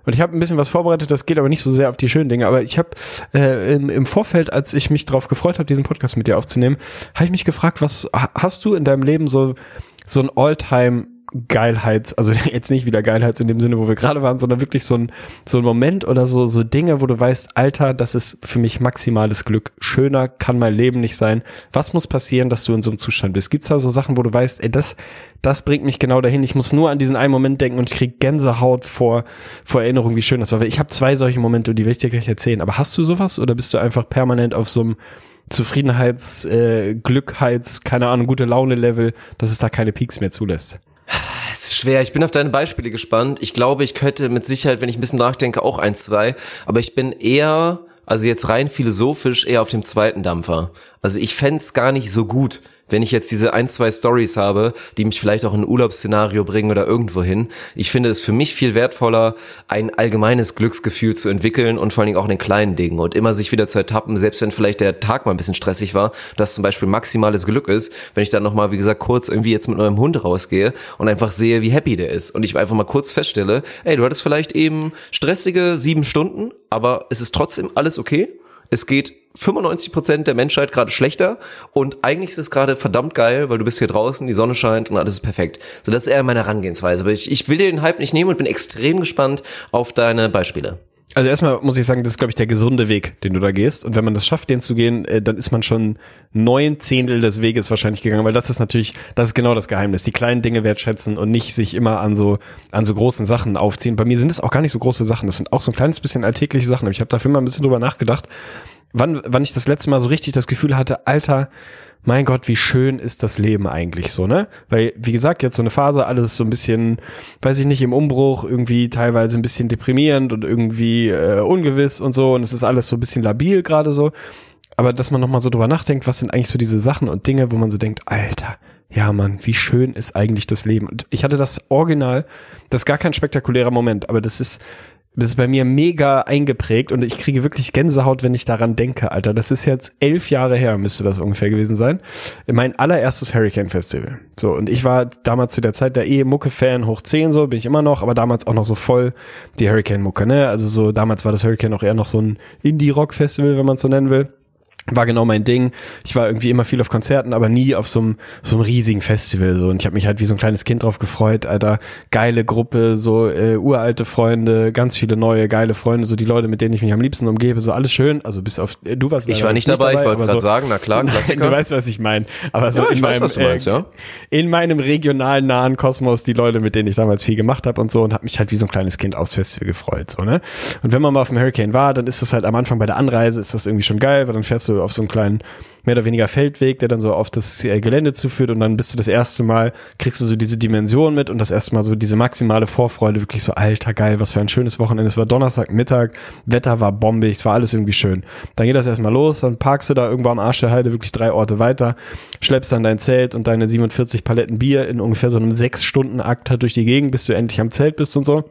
Und ich habe ein bisschen was vorbereitet, das geht aber nicht so sehr auf die schönen Dinge. Aber ich habe äh, im, im Vorfeld, als ich mich darauf gefreut habe, diesen Podcast mit dir aufzunehmen, habe ich mich gefragt, was ha- hast du in deinem Leben so so ein Alltime Geilheits, also jetzt nicht wieder Geilheits in dem Sinne, wo wir gerade waren, sondern wirklich so ein, so ein Moment oder so, so Dinge, wo du weißt, Alter, das ist für mich maximales Glück. Schöner kann mein Leben nicht sein. Was muss passieren, dass du in so einem Zustand bist? Gibt's da so Sachen, wo du weißt, ey, das, das bringt mich genau dahin. Ich muss nur an diesen einen Moment denken und ich krieg Gänsehaut vor, vor Erinnerung, wie schön das war. Ich habe zwei solche Momente und die will ich dir gleich erzählen. Aber hast du sowas oder bist du einfach permanent auf so einem Zufriedenheits, äh, Glückheits, keine Ahnung, gute Laune-Level, dass es da keine Peaks mehr zulässt? Es ist schwer. Ich bin auf deine Beispiele gespannt. Ich glaube, ich könnte mit Sicherheit, wenn ich ein bisschen nachdenke, auch ein, zwei. Aber ich bin eher, also jetzt rein philosophisch, eher auf dem zweiten Dampfer. Also ich fänd's gar nicht so gut, wenn ich jetzt diese ein, zwei Stories habe, die mich vielleicht auch in ein Urlaubsszenario bringen oder irgendwo hin. Ich finde es für mich viel wertvoller, ein allgemeines Glücksgefühl zu entwickeln und vor allen Dingen auch in den kleinen Dingen und immer sich wieder zu ertappen, selbst wenn vielleicht der Tag mal ein bisschen stressig war, dass zum Beispiel maximales Glück ist, wenn ich dann nochmal, wie gesagt, kurz irgendwie jetzt mit meinem Hund rausgehe und einfach sehe, wie happy der ist und ich einfach mal kurz feststelle, ey, du hattest vielleicht eben stressige sieben Stunden, aber es ist trotzdem alles okay. Es geht 95 Prozent der Menschheit gerade schlechter und eigentlich ist es gerade verdammt geil, weil du bist hier draußen, die Sonne scheint und alles ist perfekt. So, das ist eher meine Herangehensweise. Aber ich, ich will dir den Hype nicht nehmen und bin extrem gespannt auf deine Beispiele. Also erstmal muss ich sagen, das ist, glaube ich, der gesunde Weg, den du da gehst. Und wenn man das schafft, den zu gehen, äh, dann ist man schon neun Zehntel des Weges wahrscheinlich gegangen, weil das ist natürlich, das ist genau das Geheimnis. Die kleinen Dinge wertschätzen und nicht sich immer an so, an so großen Sachen aufziehen. Bei mir sind es auch gar nicht so große Sachen. Das sind auch so ein kleines bisschen alltägliche Sachen. Aber ich habe dafür mal ein bisschen drüber nachgedacht, wann, wann ich das letzte Mal so richtig das Gefühl hatte, Alter, mein Gott, wie schön ist das Leben eigentlich so, ne? Weil, wie gesagt, jetzt so eine Phase, alles so ein bisschen, weiß ich nicht, im Umbruch, irgendwie teilweise ein bisschen deprimierend und irgendwie äh, ungewiss und so und es ist alles so ein bisschen labil gerade so. Aber dass man nochmal so drüber nachdenkt, was sind eigentlich so diese Sachen und Dinge, wo man so denkt, Alter, ja Mann, wie schön ist eigentlich das Leben. Und ich hatte das Original, das ist gar kein spektakulärer Moment, aber das ist das ist bei mir mega eingeprägt und ich kriege wirklich Gänsehaut, wenn ich daran denke, Alter. Das ist jetzt elf Jahre her, müsste das ungefähr gewesen sein. Mein allererstes Hurricane Festival. So, und ich war damals zu der Zeit der eh Mucke-Fan hoch 10, so bin ich immer noch, aber damals auch noch so voll die Hurricane-Mucke, ne? Also so, damals war das Hurricane auch eher noch so ein Indie-Rock-Festival, wenn man es so nennen will war genau mein Ding. Ich war irgendwie immer viel auf Konzerten, aber nie auf so einem so einem riesigen Festival so und ich habe mich halt wie so ein kleines Kind drauf gefreut, Alter, geile Gruppe, so äh, uralte Freunde, ganz viele neue geile Freunde, so die Leute, mit denen ich mich am liebsten umgebe, so alles schön, also bis auf äh, du warst Ich war nicht dabei, ich wollte gerade so, sagen, na klar, Klassiker. du weißt, was ich meine, aber so Ja, in ich weiß, meinem was du meinst, äh, ja. in meinem regionalen nahen Kosmos die Leute, mit denen ich damals viel gemacht habe und so und habe mich halt wie so ein kleines Kind aufs Festival gefreut, so, ne? Und wenn man mal auf dem Hurricane war, dann ist das halt am Anfang bei der Anreise ist das irgendwie schon geil, weil dann fährst du auf so einen kleinen mehr oder weniger Feldweg, der dann so auf das äh, Gelände zuführt und dann bist du das erste Mal, kriegst du so diese Dimension mit und das erste Mal so diese maximale Vorfreude, wirklich so alter geil, was für ein schönes Wochenende. Es war Donnerstag Mittag, Wetter war bombig, es war alles irgendwie schön. Dann geht das erstmal los, dann parkst du da irgendwo am Arsch der Heide wirklich drei Orte weiter, schleppst dann dein Zelt und deine 47 Paletten Bier in ungefähr so einem sechs Stunden Akt halt durch die Gegend, bis du endlich am Zelt bist und so.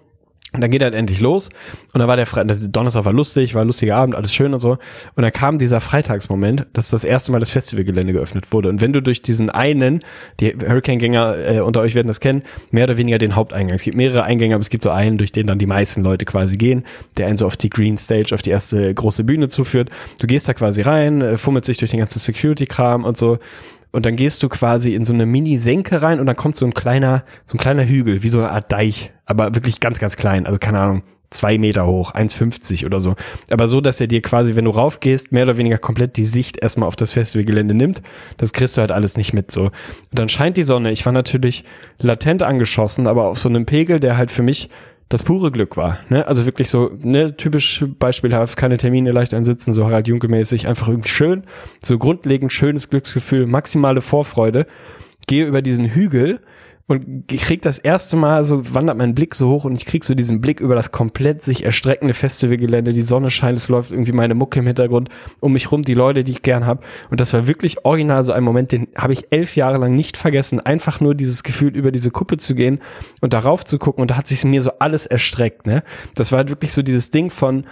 Und dann geht er halt endlich los. Und dann war der Freitag, der Donnerstag war lustig, war ein lustiger Abend, alles schön und so. Und dann kam dieser Freitagsmoment, dass das erste Mal das Festivalgelände geöffnet wurde. Und wenn du durch diesen einen, die Hurricane-Gänger äh, unter euch werden das kennen, mehr oder weniger den Haupteingang. Es gibt mehrere Eingänge, aber es gibt so einen, durch den dann die meisten Leute quasi gehen, der einen so auf die Green Stage, auf die erste große Bühne zuführt. Du gehst da quasi rein, äh, fummelst sich durch den ganzen Security-Kram und so. Und dann gehst du quasi in so eine Mini-Senke rein und dann kommt so ein kleiner, so ein kleiner Hügel, wie so eine Art Deich, aber wirklich ganz, ganz klein. Also keine Ahnung, zwei Meter hoch, 1,50 oder so. Aber so, dass er dir quasi, wenn du raufgehst, mehr oder weniger komplett die Sicht erstmal auf das Festivalgelände nimmt. Das kriegst du halt alles nicht mit so. Und dann scheint die Sonne. Ich war natürlich latent angeschossen, aber auf so einem Pegel, der halt für mich das pure Glück war. Ne? Also wirklich so, ne, typisch beispielhaft, keine Termine leicht einsitzen, so Harald Junke-mäßig, einfach irgendwie schön, so grundlegend schönes Glücksgefühl, maximale Vorfreude. Gehe über diesen Hügel und krieg das erste Mal so, wandert mein Blick so hoch und ich krieg so diesen Blick über das komplett sich erstreckende Festivalgelände, die Sonne scheint, es läuft irgendwie meine Mucke im Hintergrund, um mich rum die Leute, die ich gern hab. Und das war wirklich original so ein Moment, den habe ich elf Jahre lang nicht vergessen, einfach nur dieses Gefühl, über diese Kuppe zu gehen und darauf zu gucken. Und da hat sich mir so alles erstreckt, ne? Das war halt wirklich so dieses Ding von,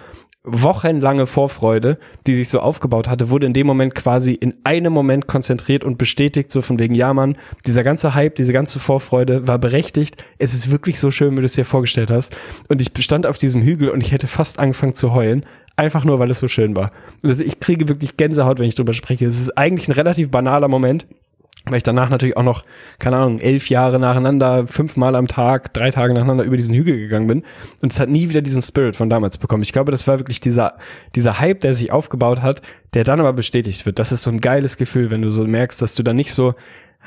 wochenlange Vorfreude, die sich so aufgebaut hatte, wurde in dem Moment quasi in einem Moment konzentriert und bestätigt, so von wegen, ja Mann, dieser ganze Hype, diese ganze Vorfreude war berechtigt. Es ist wirklich so schön, wie du es dir vorgestellt hast. Und ich stand auf diesem Hügel und ich hätte fast angefangen zu heulen. Einfach nur, weil es so schön war. Also ich kriege wirklich Gänsehaut, wenn ich drüber spreche. Es ist eigentlich ein relativ banaler Moment weil ich danach natürlich auch noch, keine Ahnung, elf Jahre nacheinander, fünfmal am Tag, drei Tage nacheinander über diesen Hügel gegangen bin. Und es hat nie wieder diesen Spirit von damals bekommen. Ich glaube, das war wirklich dieser, dieser Hype, der sich aufgebaut hat, der dann aber bestätigt wird. Das ist so ein geiles Gefühl, wenn du so merkst, dass du dann nicht so,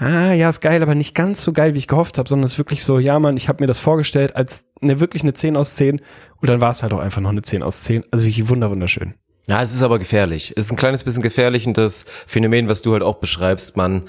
ah, ja, ist geil, aber nicht ganz so geil, wie ich gehofft habe, sondern es ist wirklich so, ja, Mann, ich habe mir das vorgestellt als eine wirklich eine 10 aus 10 und dann war es halt auch einfach noch eine 10 aus 10. Also wirklich wunder, wunderschön. Ja, es ist aber gefährlich. Es ist ein kleines bisschen gefährlich und das Phänomen, was du halt auch beschreibst, man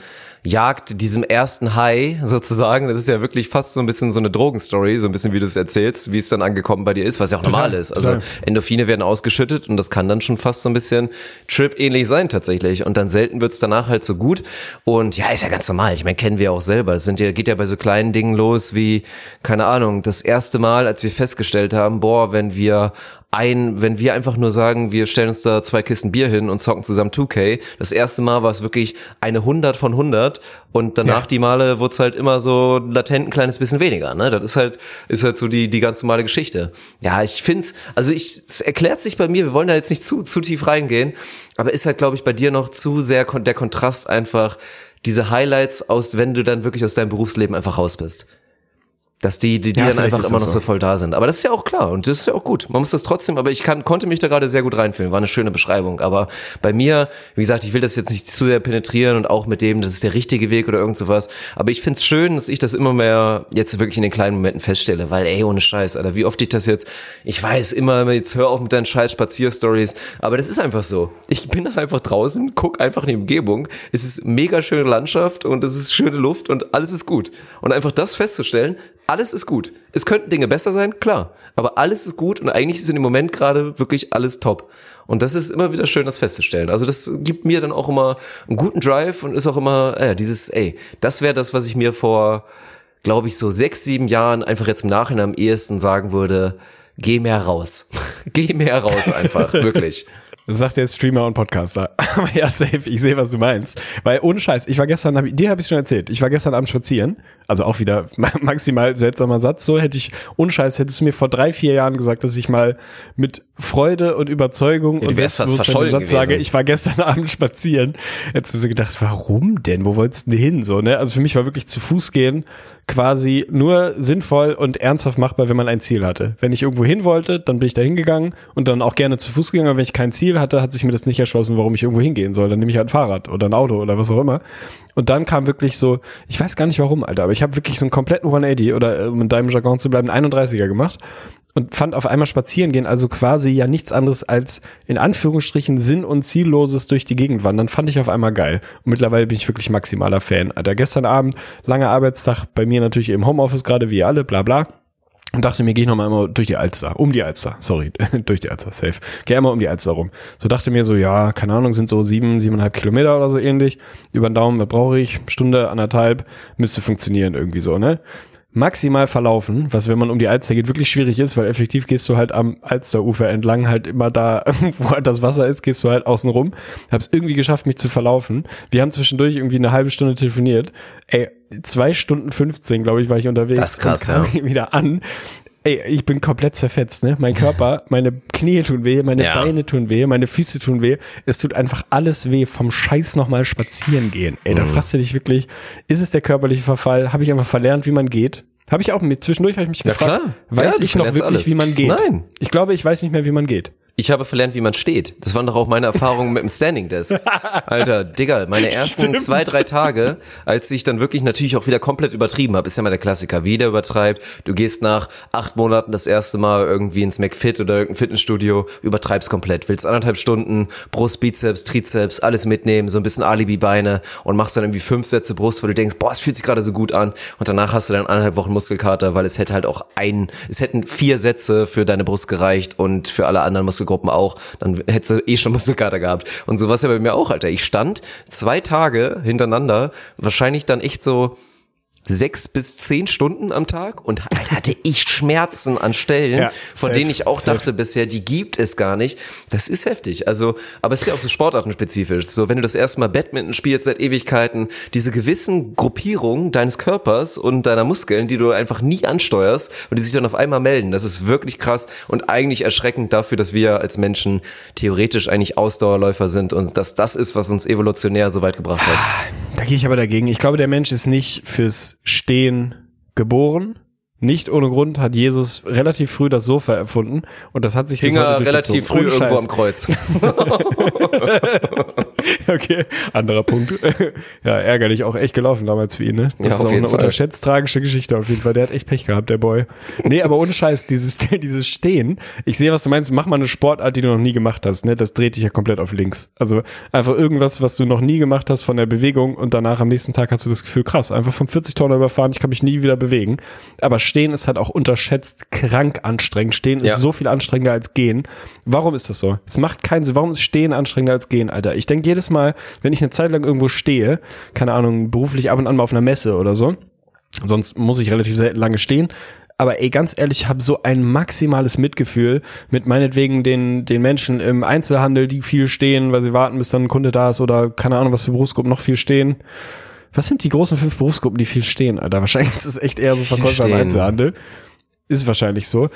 jagt diesem ersten High sozusagen, das ist ja wirklich fast so ein bisschen so eine Drogenstory, so ein bisschen wie du es erzählst, wie es dann angekommen bei dir ist, was ja auch normal ist. Also total. Endorphine werden ausgeschüttet und das kann dann schon fast so ein bisschen Trip-ähnlich sein tatsächlich. Und dann selten wird's danach halt so gut. Und ja, ist ja ganz normal. Ich meine, kennen wir auch selber. Es sind ja, geht ja bei so kleinen Dingen los wie, keine Ahnung, das erste Mal, als wir festgestellt haben, boah, wenn wir ein, wenn wir einfach nur sagen, wir stellen uns da zwei Kisten Bier hin und zocken zusammen 2K. Das erste Mal war es wirklich eine 100 von 100 und danach Ja. die Male wurde es halt immer so latent ein kleines bisschen weniger. Ne? Das ist halt, ist halt so die, die ganz normale Geschichte. Ja, ich find's, also ich, es erklärt sich bei mir, wir wollen da jetzt nicht zu, zu tief reingehen, aber ist halt, glaube ich, bei dir noch zu sehr der Kontrast einfach, diese Highlights aus, wenn du dann wirklich aus deinem Berufsleben einfach raus bist. Dass die, die, die Ja, dann einfach immer noch so. so voll da sind. Aber das ist ja auch klar und das ist ja auch gut. Man muss das trotzdem, aber ich kann, konnte mich da gerade sehr gut reinfühlen. War eine schöne Beschreibung. Aber bei mir, wie gesagt, ich will das jetzt nicht zu sehr penetrieren und auch mit dem, das ist der richtige Weg oder irgend sowas. Aber ich find's schön, dass ich das immer mehr jetzt wirklich in den kleinen Momenten feststelle, weil ey, ohne Scheiß, Alter, wie oft ich das jetzt, ich weiß immer, jetzt hör auf mit deinen scheiß Spazierstories, aber das ist einfach so. Ich bin dann einfach draußen, guck einfach in die Umgebung, es ist mega schöne Landschaft und es ist schöne Luft und alles ist gut. Und einfach das festzustellen, alles ist gut. Es könnten Dinge besser sein, klar. Aber alles ist gut und eigentlich ist in dem Moment gerade wirklich alles top. Und das ist immer wieder schön, das festzustellen. Also das gibt mir dann auch immer einen guten Drive und ist auch immer, äh, dieses, ey, das wäre das, was ich mir vor, glaube ich, so sechs, sieben Jahren einfach jetzt im Nachhinein am ehesten sagen würde, geh mehr raus. geh mehr raus einfach, wirklich. Das sagt der Streamer und Podcaster. Aber ja, safe, ich sehe, was du meinst. Weil ohne Scheiß, ich war gestern, hab, dir habe ich schon erzählt, ich war gestern Abend spazieren. Also auch wieder maximal seltsamer Satz. So hätte ich, ohne Scheiß, hättest du mir vor drei, vier Jahren gesagt, dass ich mal mit Freude und Überzeugung du und wärst fast verschollen Satz sage, gewesen. ich war gestern Abend spazieren. Hättest du so gedacht, warum denn? Wo wolltest du denn hin? So, ne? Also für mich war wirklich zu Fuß gehen quasi nur sinnvoll und ernsthaft machbar, wenn man ein Ziel hatte. Wenn ich irgendwo hin wollte, dann bin ich da hingegangen und dann auch gerne zu Fuß gegangen. Aber wenn ich kein Ziel hatte, hat sich mir das nicht erschlossen, warum ich irgendwo hingehen soll. Dann nehme ich halt ein Fahrrad oder ein Auto oder was auch immer. Und dann kam wirklich so, ich weiß gar nicht warum, Alter, aber ich habe wirklich so einen kompletten 180 oder um in deinem Jargon zu bleiben, einen 31er gemacht und fand auf einmal spazieren gehen, also quasi ja nichts anderes als in Anführungsstrichen sinn- und zielloses durch die Gegend wandern, fand ich auf einmal geil. Und mittlerweile bin ich wirklich maximaler Fan. Alter, gestern Abend, langer Arbeitstag, bei mir natürlich im Homeoffice gerade, wie alle, bla bla. Und dachte mir, gehe ich noch mal einmal durch die Alster, um die Alster, sorry, durch die Alster, safe. Geh einmal um die Alster rum. So dachte mir so, ja, keine Ahnung, sind so sieben, siebeneinhalb Kilometer oder so ähnlich. Über den Daumen, was brauche ich? Stunde, anderthalb, müsste funktionieren irgendwie so, ne? Maximal verlaufen, was, wenn man um die Alster geht, wirklich schwierig ist, weil effektiv gehst du halt am Alsterufer entlang, halt immer da, wo halt das Wasser ist, gehst du halt außen rum. Hab's irgendwie geschafft, mich zu verlaufen. Wir haben zwischendurch irgendwie eine halbe Stunde telefoniert. Ey, zwei Stunden 15, glaube ich, war ich unterwegs. Das ist krass, und kam wieder an. Ey, ich bin komplett zerfetzt, ne? Mein Körper, meine Knie tun weh, meine Ja. Beine tun weh, meine Füße tun weh. Es tut einfach alles weh vom Scheiß nochmal spazieren gehen. Ey, Mhm. da fragst du dich wirklich, ist es der körperliche Verfall? Habe ich einfach verlernt, wie man geht? Habe ich auch mit zwischendurch habe ich mich Ja, gefragt, klar. weiß Ja, ich noch wirklich, alles. wie man geht? Nein. Ich glaube, ich weiß nicht mehr, wie man geht. Ich habe verlernt, wie man steht. Das waren doch auch meine Erfahrungen mit dem Standing Desk. Alter, Digga, meine ersten Stimmt. zwei, drei Tage, als ich dann wirklich natürlich auch wieder komplett übertrieben habe, ist ja mal der Klassiker, wieder übertreibt. Du gehst nach acht Monaten das erste Mal irgendwie ins McFit oder irgendein Fitnessstudio, übertreibst komplett, willst anderthalb Stunden Brust, Bizeps, Trizeps, alles mitnehmen, so ein bisschen Alibi-Beine und machst dann irgendwie fünf Sätze Brust, weil du denkst, boah, es fühlt sich gerade so gut an und danach hast du dann anderthalb Wochen Muskelkater, weil es hätte halt auch ein, es hätten vier Sätze für deine Brust gereicht und für alle anderen Muskelgruppen auch, dann hättest du eh schon Muskelkater gehabt. Und so war es ja bei mir auch, Alter. Ich stand zwei Tage hintereinander, wahrscheinlich dann echt so sechs bis zehn Stunden am Tag und Alter, hatte ich Schmerzen an Stellen, Ja, von safe, denen ich auch safe. dachte bisher, die gibt es gar nicht. Das ist heftig. Also, aber es ist ja auch so sportartenspezifisch. So, wenn du das erste Mal Badminton spielst seit Ewigkeiten, diese gewissen Gruppierungen deines Körpers und deiner Muskeln, die du einfach nie ansteuerst und die sich dann auf einmal melden, das ist wirklich krass und eigentlich erschreckend dafür, dass wir als Menschen theoretisch eigentlich Ausdauerläufer sind und dass das ist, was uns evolutionär so weit gebracht hat. Da gehe ich aber dagegen. Ich glaube, der Mensch ist nicht fürs Stehen geboren. Nicht ohne Grund hat Jesus relativ früh das Sofa erfunden und das hat sich Hing er relativ früh. Ohne irgendwo am Kreuz. Okay, anderer Punkt. ja, ärgerlich, auch echt gelaufen damals für ihn, ne? Das Ja, ist auch eine Fall. unterschätzt tragische Geschichte auf jeden Fall. Der hat echt Pech gehabt, der Boy. Nee, aber ohne Scheiß, dieses, dieses Stehen. Ich sehe, was du meinst. Mach mal eine Sportart, die du noch nie gemacht hast, ne? Das dreht dich ja komplett auf links. Also einfach irgendwas, was du noch nie gemacht hast von der Bewegung und danach am nächsten Tag hast du das Gefühl, krass, einfach vom 40 Tonner überfahren, ich kann mich nie wieder bewegen. Aber Stehen ist halt auch unterschätzt krank anstrengend. Stehen Ja. ist so viel anstrengender als Gehen. Warum ist das so? Es macht keinen Sinn. Warum ist Stehen anstrengender als Gehen, Alter? Ich denke jedes Mal, wenn ich eine Zeit lang irgendwo stehe, keine Ahnung, beruflich ab und an mal auf einer Messe oder so, sonst muss ich relativ selten lange stehen. Aber ey, ganz ehrlich, ich habe so ein maximales Mitgefühl mit meinetwegen den, den Menschen im Einzelhandel, die viel stehen, weil sie warten, bis dann ein Kunde da ist oder keine Ahnung, was für Berufsgruppen noch viel stehen. Was sind die großen fünf Berufsgruppen, die viel stehen, Alter? Wahrscheinlich ist es echt eher so Verkäufer im. Einzelhandel. Ist wahrscheinlich so.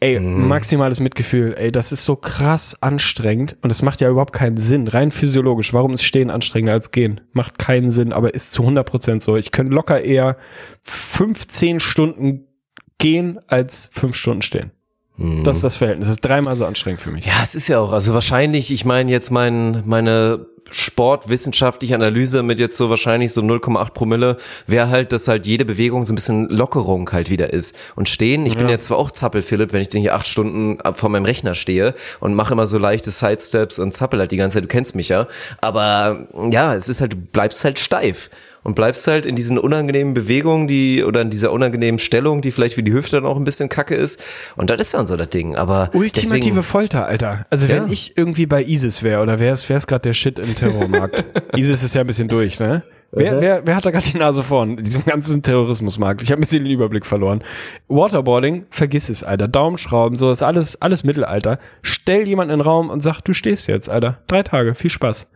Ey, maximales Mitgefühl. Ey, das ist so krass anstrengend und es macht ja überhaupt keinen Sinn. Rein physiologisch. Warum ist Stehen anstrengender als Gehen? Macht keinen Sinn, aber ist zu 100% so. Ich könnte locker eher 15 Stunden gehen als 5 Stunden stehen. Das ist das Verhältnis. Das ist dreimal so anstrengend für mich. Ja, es ist ja auch, also wahrscheinlich, ich meine jetzt mein, meine sportwissenschaftliche Analyse mit jetzt so wahrscheinlich so 0,8 Promille wäre halt, dass halt jede Bewegung so ein bisschen Lockerung halt wieder ist. Und stehen, ich bin jetzt zwar auch Zappel, Philipp, wenn ich den hier acht Stunden ab- vor meinem Rechner stehe und mache immer so leichte Sidesteps und zappel halt die ganze Zeit, du kennst mich ja. Aber ja, es ist halt, du bleibst halt steif. Und bleibst halt in diesen unangenehmen Bewegungen, die, oder in dieser unangenehmen Stellung, die vielleicht für die Hüfte dann auch ein bisschen kacke ist. Und das ist dann so das Ding. Aber Ultimative deswegen, Folter, Alter. Also wenn Ja. ich irgendwie bei ISIS wäre oder wer ist, wer ist gerade der Shit im Terrormarkt? ISIS ist ja ein bisschen durch, ne? Wer, wer, wer hat da gerade die Nase vorn in diesem ganzen Terrorismusmarkt? Ich habe ein bisschen den Überblick verloren. Waterboarding, vergiss es, Alter. Daumenschrauben, so ist alles, alles Mittelalter. Stell jemanden in den Raum und sag, du stehst jetzt, Alter. Drei Tage, viel Spaß.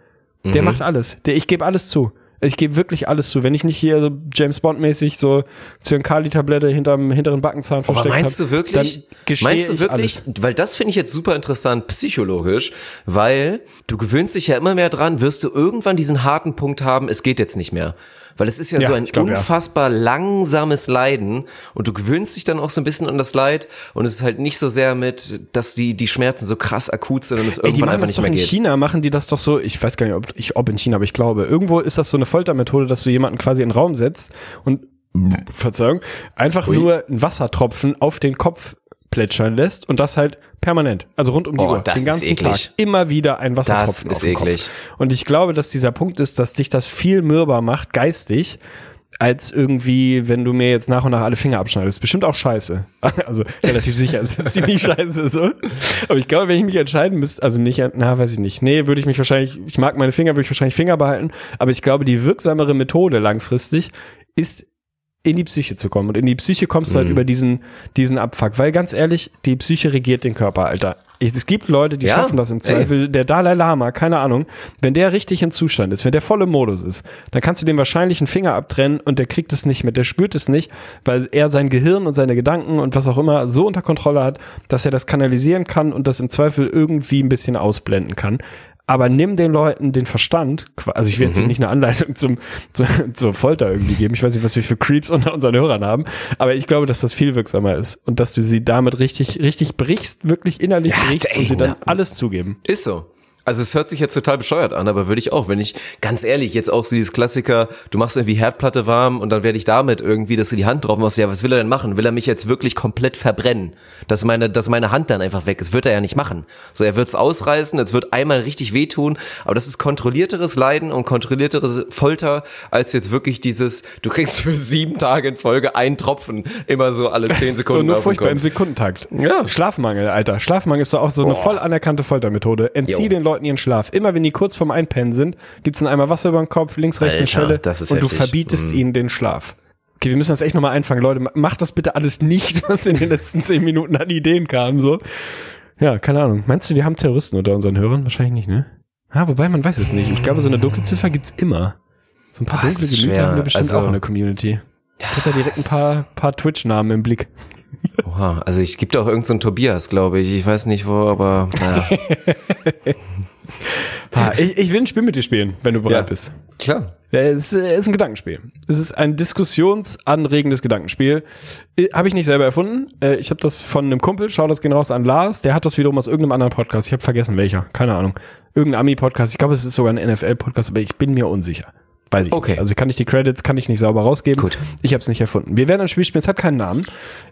Der Mhm. macht alles. Der, ich gebe alles zu. Ich gebe wirklich alles zu. Wenn ich nicht hier so James Bond-mäßig so Zyankali-Tablette hinterm hinteren Backenzahn Aber versteckt meinst hab, du wirklich? Meinst du ich wirklich? Weil das finde ich jetzt super interessant psychologisch, weil du gewöhnst dich ja immer mehr dran, wirst du irgendwann diesen harten Punkt haben, es geht jetzt nicht mehr. Weil es ist ja, Ja, so ein glaub, ja. unfassbar langsames Leiden und du gewöhnst dich dann auch so ein bisschen an das Leid und es ist halt nicht so sehr mit, dass die, die Schmerzen so krass akut sind und es Ey, irgendwann einfach nicht doch mehr in geht. China, machen die das doch so, ich weiß gar nicht, ob, ich, ob in China, aber ich glaube, irgendwo ist das so eine Foltermethode, dass du jemanden quasi in den Raum setzt und, Verzeihung, einfach Ui. nur einen Wassertropfen auf den Kopf plätschern lässt und das halt permanent, also rund um die Oh, Uhr, den ganzen eklig. Tag, immer wieder ein Wassertropfen Das auf ist den eklig. Kopf. Und ich glaube, dass dieser Punkt ist, dass dich das viel mürber macht, geistig, als irgendwie, wenn du mir jetzt nach und nach alle Finger abschneidest. Bestimmt auch scheiße. Also relativ sicher ist es ziemlich scheiße so. Aber ich glaube, wenn ich mich entscheiden müsste, also nicht, na, weiß ich nicht. Nee, würde ich mich wahrscheinlich, ich mag meine Finger, würde ich wahrscheinlich Finger behalten. Aber ich glaube, die wirksamere Methode langfristig ist in die Psyche zu kommen. Und in die Psyche kommst du halt über diesen, diesen Abfuck. Weil ganz ehrlich, die Psyche regiert den Körper, Alter. Es gibt Leute, die Ja, schaffen das im ey. Zweifel. Der Dalai Lama, keine Ahnung, wenn der richtig im Zustand ist, wenn der voll im Modus ist, dann kannst du dem wahrscheinlich einen Finger abtrennen und der kriegt es nicht mit, der spürt es nicht, weil er sein Gehirn und seine Gedanken und was auch immer so unter Kontrolle hat, dass er das kanalisieren kann und das im Zweifel irgendwie ein bisschen ausblenden kann. Aber nimm den Leuten den Verstand, also ich will jetzt hier nicht eine Anleitung zum, zu, zur Folter irgendwie geben. Ich weiß nicht, was wir für Creeps unter unseren Hörern haben, aber ich glaube, dass das viel wirksamer ist und dass du sie damit richtig, richtig brichst, wirklich innerlich brichst ey, und sie dann na. alles zugeben. Ist so. Also es hört sich jetzt total bescheuert an, aber würde ich auch, wenn ich, ganz ehrlich, jetzt auch so dieses Klassiker, du machst irgendwie Herdplatte warm und dann werde ich damit irgendwie, dass du die Hand drauf machst, ja, was will er denn machen? Will er mich jetzt wirklich komplett verbrennen? Dass meine, dass meine Hand dann einfach weg ist, wird er ja nicht machen. So, er wird's ausreißen, es wird einmal richtig wehtun, aber das ist kontrollierteres Leiden und kontrolliertere Folter, als jetzt wirklich dieses, du kriegst für sieben Tage in Folge einen Tropfen, immer so alle zehn Sekunden so nur auf den furchtbar im. Sekundentakt. Ja. Schlafmangel, Alter. Schlafmangel ist doch auch so eine voll anerkannte Foltermethode. Entzieh Jo. den Leuten ihren Schlaf. Immer wenn die kurz vorm Einpennen sind, gibt's einen Eimer Wasser über den Kopf, links, rechts Alter, Schelle und du heftig. Mhm. verbietest ihnen den Schlaf. Okay, wir müssen das echt nochmal einfangen. Leute, macht das bitte alles nicht, was in den letzten zehn Minuten an Ideen kam. So. Ja, keine Ahnung. Meinst du, wir haben Terroristen unter unseren Hörern? Wahrscheinlich nicht, ne? Ja, wobei, man weiß es nicht. Ich glaube, so eine Dunkelziffer gibt's immer. So ein paar Boah, es dunkle Gemüter haben wir bestimmt Also- auch in der Community. Ich hätte da direkt ein paar, paar Twitch-Namen im Blick. Oha, also ich gibt auch irgendeinen so Tobias, glaube ich. Ich weiß nicht wo, aber naja. Ich, ich will ein Spiel mit dir spielen, wenn du bereit Ja. bist. Klar. Es ist ein Gedankenspiel. Es ist ein diskussionsanregendes Gedankenspiel. Habe ich nicht selber erfunden. Äh, Ich habe das von einem Kumpel, schau das gehen raus an Lars. Der hat das wiederum aus irgendeinem anderen Podcast. Ich habe vergessen welcher. Keine Ahnung. Irgendein Ami-Podcast. Ich glaube, es ist sogar ein NFL-Podcast, aber ich bin mir unsicher. Weiß ich Okay. nicht. Also kann ich die Credits, kann ich nicht sauber rausgeben. Gut. Ich habe es nicht erfunden. Wir werden ein Spiel spielen. Es hat keinen Namen.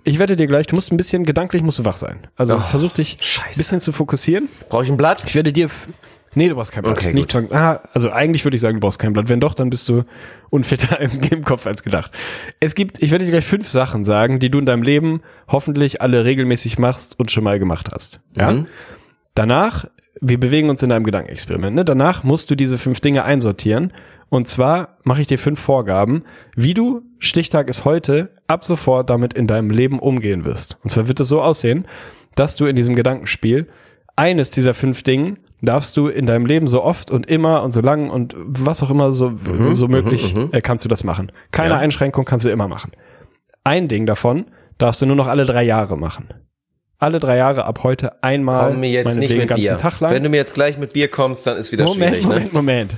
Ich werde dir gleich, du musst ein bisschen gedanklich musst du wach sein. Also versuch dich ein scheiße. bisschen zu fokussieren. Brauche ich ein Blatt? Ich werde dir. Nee, du brauchst kein Blatt. Okay, nicht zwang, ah, also eigentlich würde ich sagen, du brauchst kein Blatt. Wenn doch, dann bist du unfitter im, im Kopf als gedacht. Es gibt, ich werde dir gleich fünf Sachen sagen, die du in deinem Leben hoffentlich alle regelmäßig machst und schon mal gemacht hast. Ja. Mhm. Danach, wir bewegen uns in einem Gedankenexperiment. Ne? Danach musst du diese fünf Dinge einsortieren. Und zwar mache ich dir fünf Vorgaben, wie du, Stichtag ist heute, ab sofort damit in deinem Leben umgehen wirst. Und zwar wird es so aussehen, dass du in diesem Gedankenspiel eines dieser fünf Dingen darfst du in deinem Leben so oft und immer und so lang und was auch immer so, so möglich äh, kannst du das machen. Keine Ja. Einschränkung kannst du immer machen. Ein Ding davon darfst du nur noch alle drei Jahre machen. Alle drei Jahre ab heute einmal Komm mir jetzt nicht mit ganzen Bier. Tag lang. Wenn du mir jetzt gleich mit Bier kommst, dann ist wieder Moment, schwierig. Ne? Moment, Moment.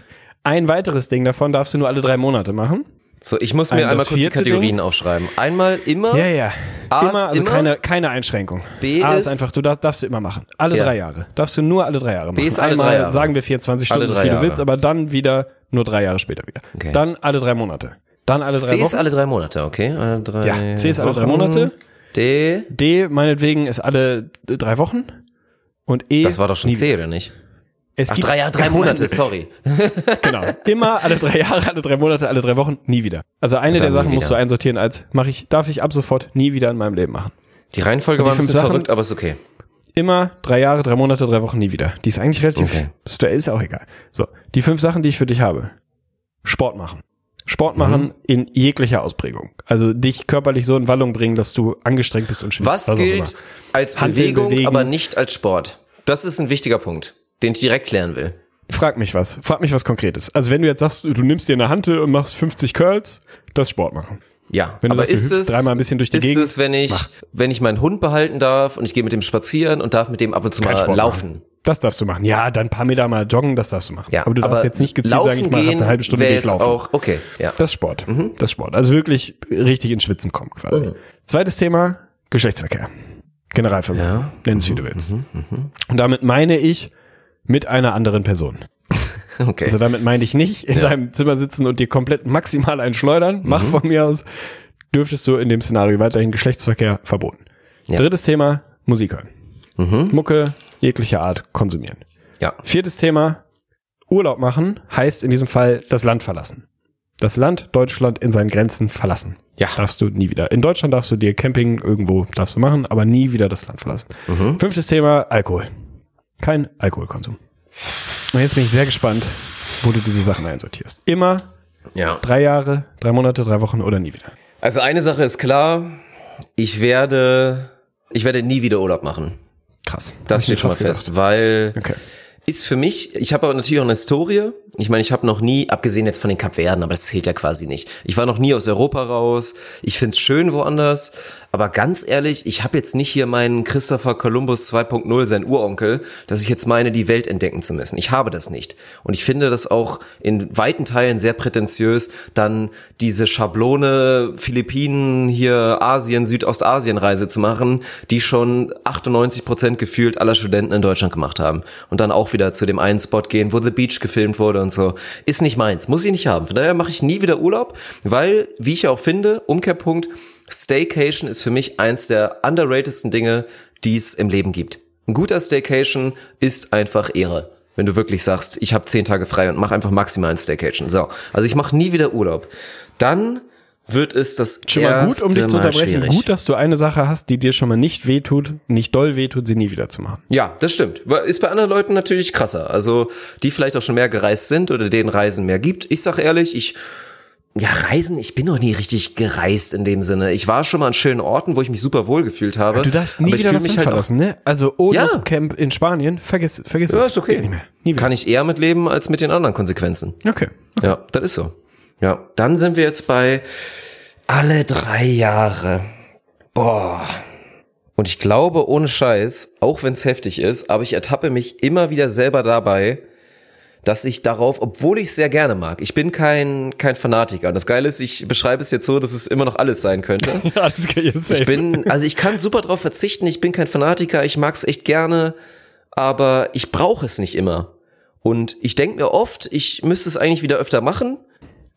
Ein weiteres Ding davon darfst du nur alle drei Monate machen. So, ich muss mir Ein- einmal kurz die Kategorien Ding. aufschreiben. Einmal immer. Ja, ja. A ist immer, also immer? keine, keine Einschränkung. B A ist ist- einfach, du darfst, darfst du immer machen. Alle Ja. drei Jahre. Darfst du nur alle drei Jahre machen. ist alle Einmal drei Jahre. sagen wir 24 Alle Stunden, so viel du willst, aber dann wieder nur drei Jahre später wieder. Okay. Dann alle drei Monate. Dann alle drei C ist Wochen. alle drei Monate, okay? Alle drei Ja, C ist alle drei. Monate. D. D, meinetwegen, ist alle drei Wochen. Und E. Das war doch schon C, oder nicht? Es Ach, gibt- drei Jahre, drei Monate, sorry. Genau. Immer alle drei Jahre, alle drei Monate, alle drei Wochen, nie wieder. Also eine der Sachen musst du einsortieren als, mach ich, darf ich ab sofort nie wieder in meinem Leben machen. Die Reihenfolge war ein bisschen Sachen- verrückt, aber ist okay. Immer drei Jahre, drei Monate, drei Wochen, nie wieder. Die ist eigentlich relativ, Okay. ist, ist auch egal. So. Die fünf Sachen, die ich für dich habe. Sport machen. Sport machen Mhm. in jeglicher Ausprägung. Also dich körperlich so in Wallung bringen, dass du angestrengt bist und schwitzt. Was gilt als Bewegung, bewegen. aber nicht als Sport? Das ist ein wichtiger Punkt, den ich direkt klären will. Frag mich was. Frag mich was Konkretes. Also wenn du jetzt sagst, du nimmst dir eine Hantel und machst 50 Curls, das Sport machen. Ja, Wenn du aber sagst, du ist hüpfst es dreimal ein bisschen durch die ist Gegend, es, wenn ich wenn ich meinen Hund behalten darf und ich gehe mit dem spazieren und darf mit dem ab und zu Kein mal Sport laufen? Machen. Das darfst du machen. Ja, dann ein paar Meter mal joggen, das darfst du machen. Ja, aber du darfst jetzt nicht gezielt sagen, ich mache jetzt eine halbe Stunde wäre gehe ich jetzt laufen. auch okay. Ja. Das ist Sport. Mhm. Das Sport. Also wirklich richtig ins Schwitzen kommen quasi. Zweites Thema, Geschlechtsverkehr. Generalversammlung. Ja. Mhm. Nenn es wie du willst. Und damit meine ich mit einer anderen Person. okay. Also damit meine ich nicht in deinem Zimmer sitzen und dir komplett maximal einen schleudern. Mhm. Mach von mir aus. Dürftest du in dem Szenario weiterhin Geschlechtsverkehr verboten. Ja. Drittes Thema, Musik hören. Mucke jeglicher Art konsumieren. ja. Viertes Thema, Urlaub machen heißt in diesem Fall das Land verlassen. Das Land Deutschland in seinen Grenzen verlassen. Ja. Darfst du nie wieder. In Deutschland darfst du dir Camping irgendwo darfst du machen, aber nie wieder das Land verlassen. Mhm. Fünftes Thema, Alkohol. Kein Alkoholkonsum. Und jetzt bin ich sehr gespannt, wo du diese Sachen einsortierst. Immer Ja. drei Jahre, drei Monate, drei Wochen oder nie wieder. Also eine Sache ist klar, ich werde ich werde nie wieder Urlaub machen. Krass. Das steht schon mal gedacht. fest, weil Okay. ist für mich, ich habe aber natürlich auch eine Historie. Ich meine, ich habe noch nie, abgesehen jetzt von den Kapverden, aber das zählt ja quasi nicht. Ich war noch nie aus Europa raus. Ich find's schön woanders. Aber ganz ehrlich, ich habe jetzt nicht hier meinen Christopher Columbus 2.0, sein Uronkel, dass ich jetzt meine, die Welt entdecken zu müssen. Ich habe das nicht. Und ich finde das auch in weiten Teilen sehr prätentiös, dann diese Schablone Philippinen, hier Asien, Südostasien-Reise zu machen, die schon 98 Prozent gefühlt aller Studenten in Deutschland gemacht haben. Und dann auch wieder zu dem einen Spot gehen, wo The Beach gefilmt wurde und so. Ist nicht meins, muss ich nicht haben. Von daher mache ich nie wieder Urlaub, weil, wie ich auch finde, Umkehrpunkt, Staycation ist für mich eins der underratedsten Dinge, die es im Leben gibt. Ein guter Staycation ist einfach Ehre. Wenn du wirklich sagst, ich habe zehn Tage frei und mach einfach maximal ein Staycation. So, also ich mache nie wieder Urlaub. Dann wird es das Schon mal gut, um dich zu unterbrechen. schwierig. Gut, dass du eine Sache hast, die dir schon mal nicht wehtut, nicht doll wehtut, sie nie wieder zu machen. Ja, das stimmt. Ist bei anderen Leuten natürlich krasser. Also die vielleicht auch schon mehr gereist sind oder denen Reisen mehr gibt. Ich sag ehrlich, ich ja, Reisen, ich bin noch nie richtig gereist in dem Sinne. Ich war schon mal an schönen Orten, wo ich mich super wohl gefühlt habe. Du darfst nie wieder das mich halt ne? Also Odos Ja. Camp in Spanien, vergiss, vergiss Ja, es. ist okay. Geht nicht mehr. Nie wieder. Kann ich eher mitleben als mit den anderen Konsequenzen. Okay. Ja, das ist so. Ja, dann sind wir jetzt bei alle drei Jahre. Boah. Und ich glaube, ohne Scheiß, auch wenn es heftig ist, aber ich ertappe mich immer wieder selber dabei, dass ich darauf, obwohl ich es sehr gerne mag, ich bin kein, kein Fanatiker. Und das Geile ist, ich beschreibe es jetzt so, dass es immer noch alles sein könnte. Alles kann jetzt Ich bin, also ich kann super drauf verzichten, ich bin kein Fanatiker, ich mag's echt gerne, aber ich brauche es nicht immer. Und ich denke mir oft, ich müsste es eigentlich wieder öfter machen,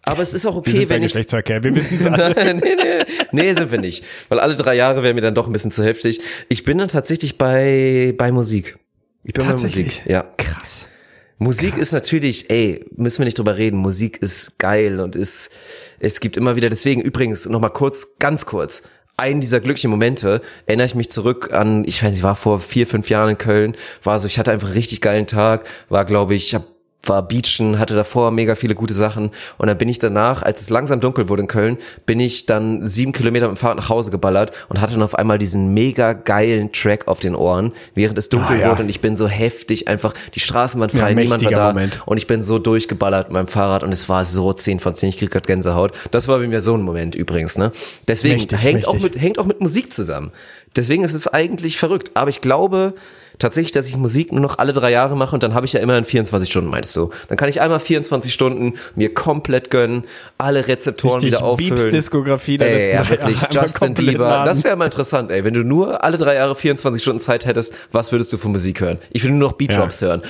aber es ist auch wir okay, sind wenn ich Geschlechtsverkehr. Wir wissen es alle. Nee, nee, nee, sind wir nicht. Weil alle drei Jahre wäre mir dann doch ein bisschen zu heftig. Ich bin dann tatsächlich bei, bei Musik. Ich bin bei Tatsächlich? Musik. Ja. Krass. Musik ist natürlich, ey, müssen wir nicht drüber reden. Musik ist geil und ist, es gibt immer wieder, deswegen übrigens nochmal kurz, ganz kurz, einen dieser glücklichen Momente erinnere ich mich zurück an, ich weiß nicht, war vor vier, fünf Jahren in Köln, war so, ich hatte einfach einen richtig geilen Tag, war glaube ich, ich hab war beachen, hatte davor mega viele gute Sachen und dann bin ich danach, als es langsam dunkel wurde in Köln, bin ich dann sieben Kilometer mit dem Fahrrad nach Hause geballert und hatte dann auf einmal diesen mega geilen Track auf den Ohren, während es dunkel Ah, ja. wurde und ich bin so heftig einfach, die Straßen waren frei, Ja, niemand war da Moment. und ich bin so durchgeballert mit meinem Fahrrad und es war so 10 von 10, ich krieg grad Gänsehaut. Das war bei mir so ein Moment übrigens, ne? Deswegen Mächtig, hängt auch mächtig. mit hängt auch mit Musik zusammen. Deswegen ist es eigentlich verrückt, aber ich glaube tatsächlich, dass ich Musik nur noch alle drei Jahre mache und dann habe ich ja immer in 24 Stunden, meinst du? Dann kann ich einmal 24 Stunden mir komplett gönnen, alle Rezeptoren Richtig wieder auffüllen. Beeps-Diskografie der Ey, letzten ja, drei wirklich, Jahre Justin Bieber. laden. Das wäre mal interessant, ey. Wenn du nur alle drei Jahre 24 Stunden Zeit hättest, was würdest du für Musik hören? Ich will nur noch Beat-Drops hören.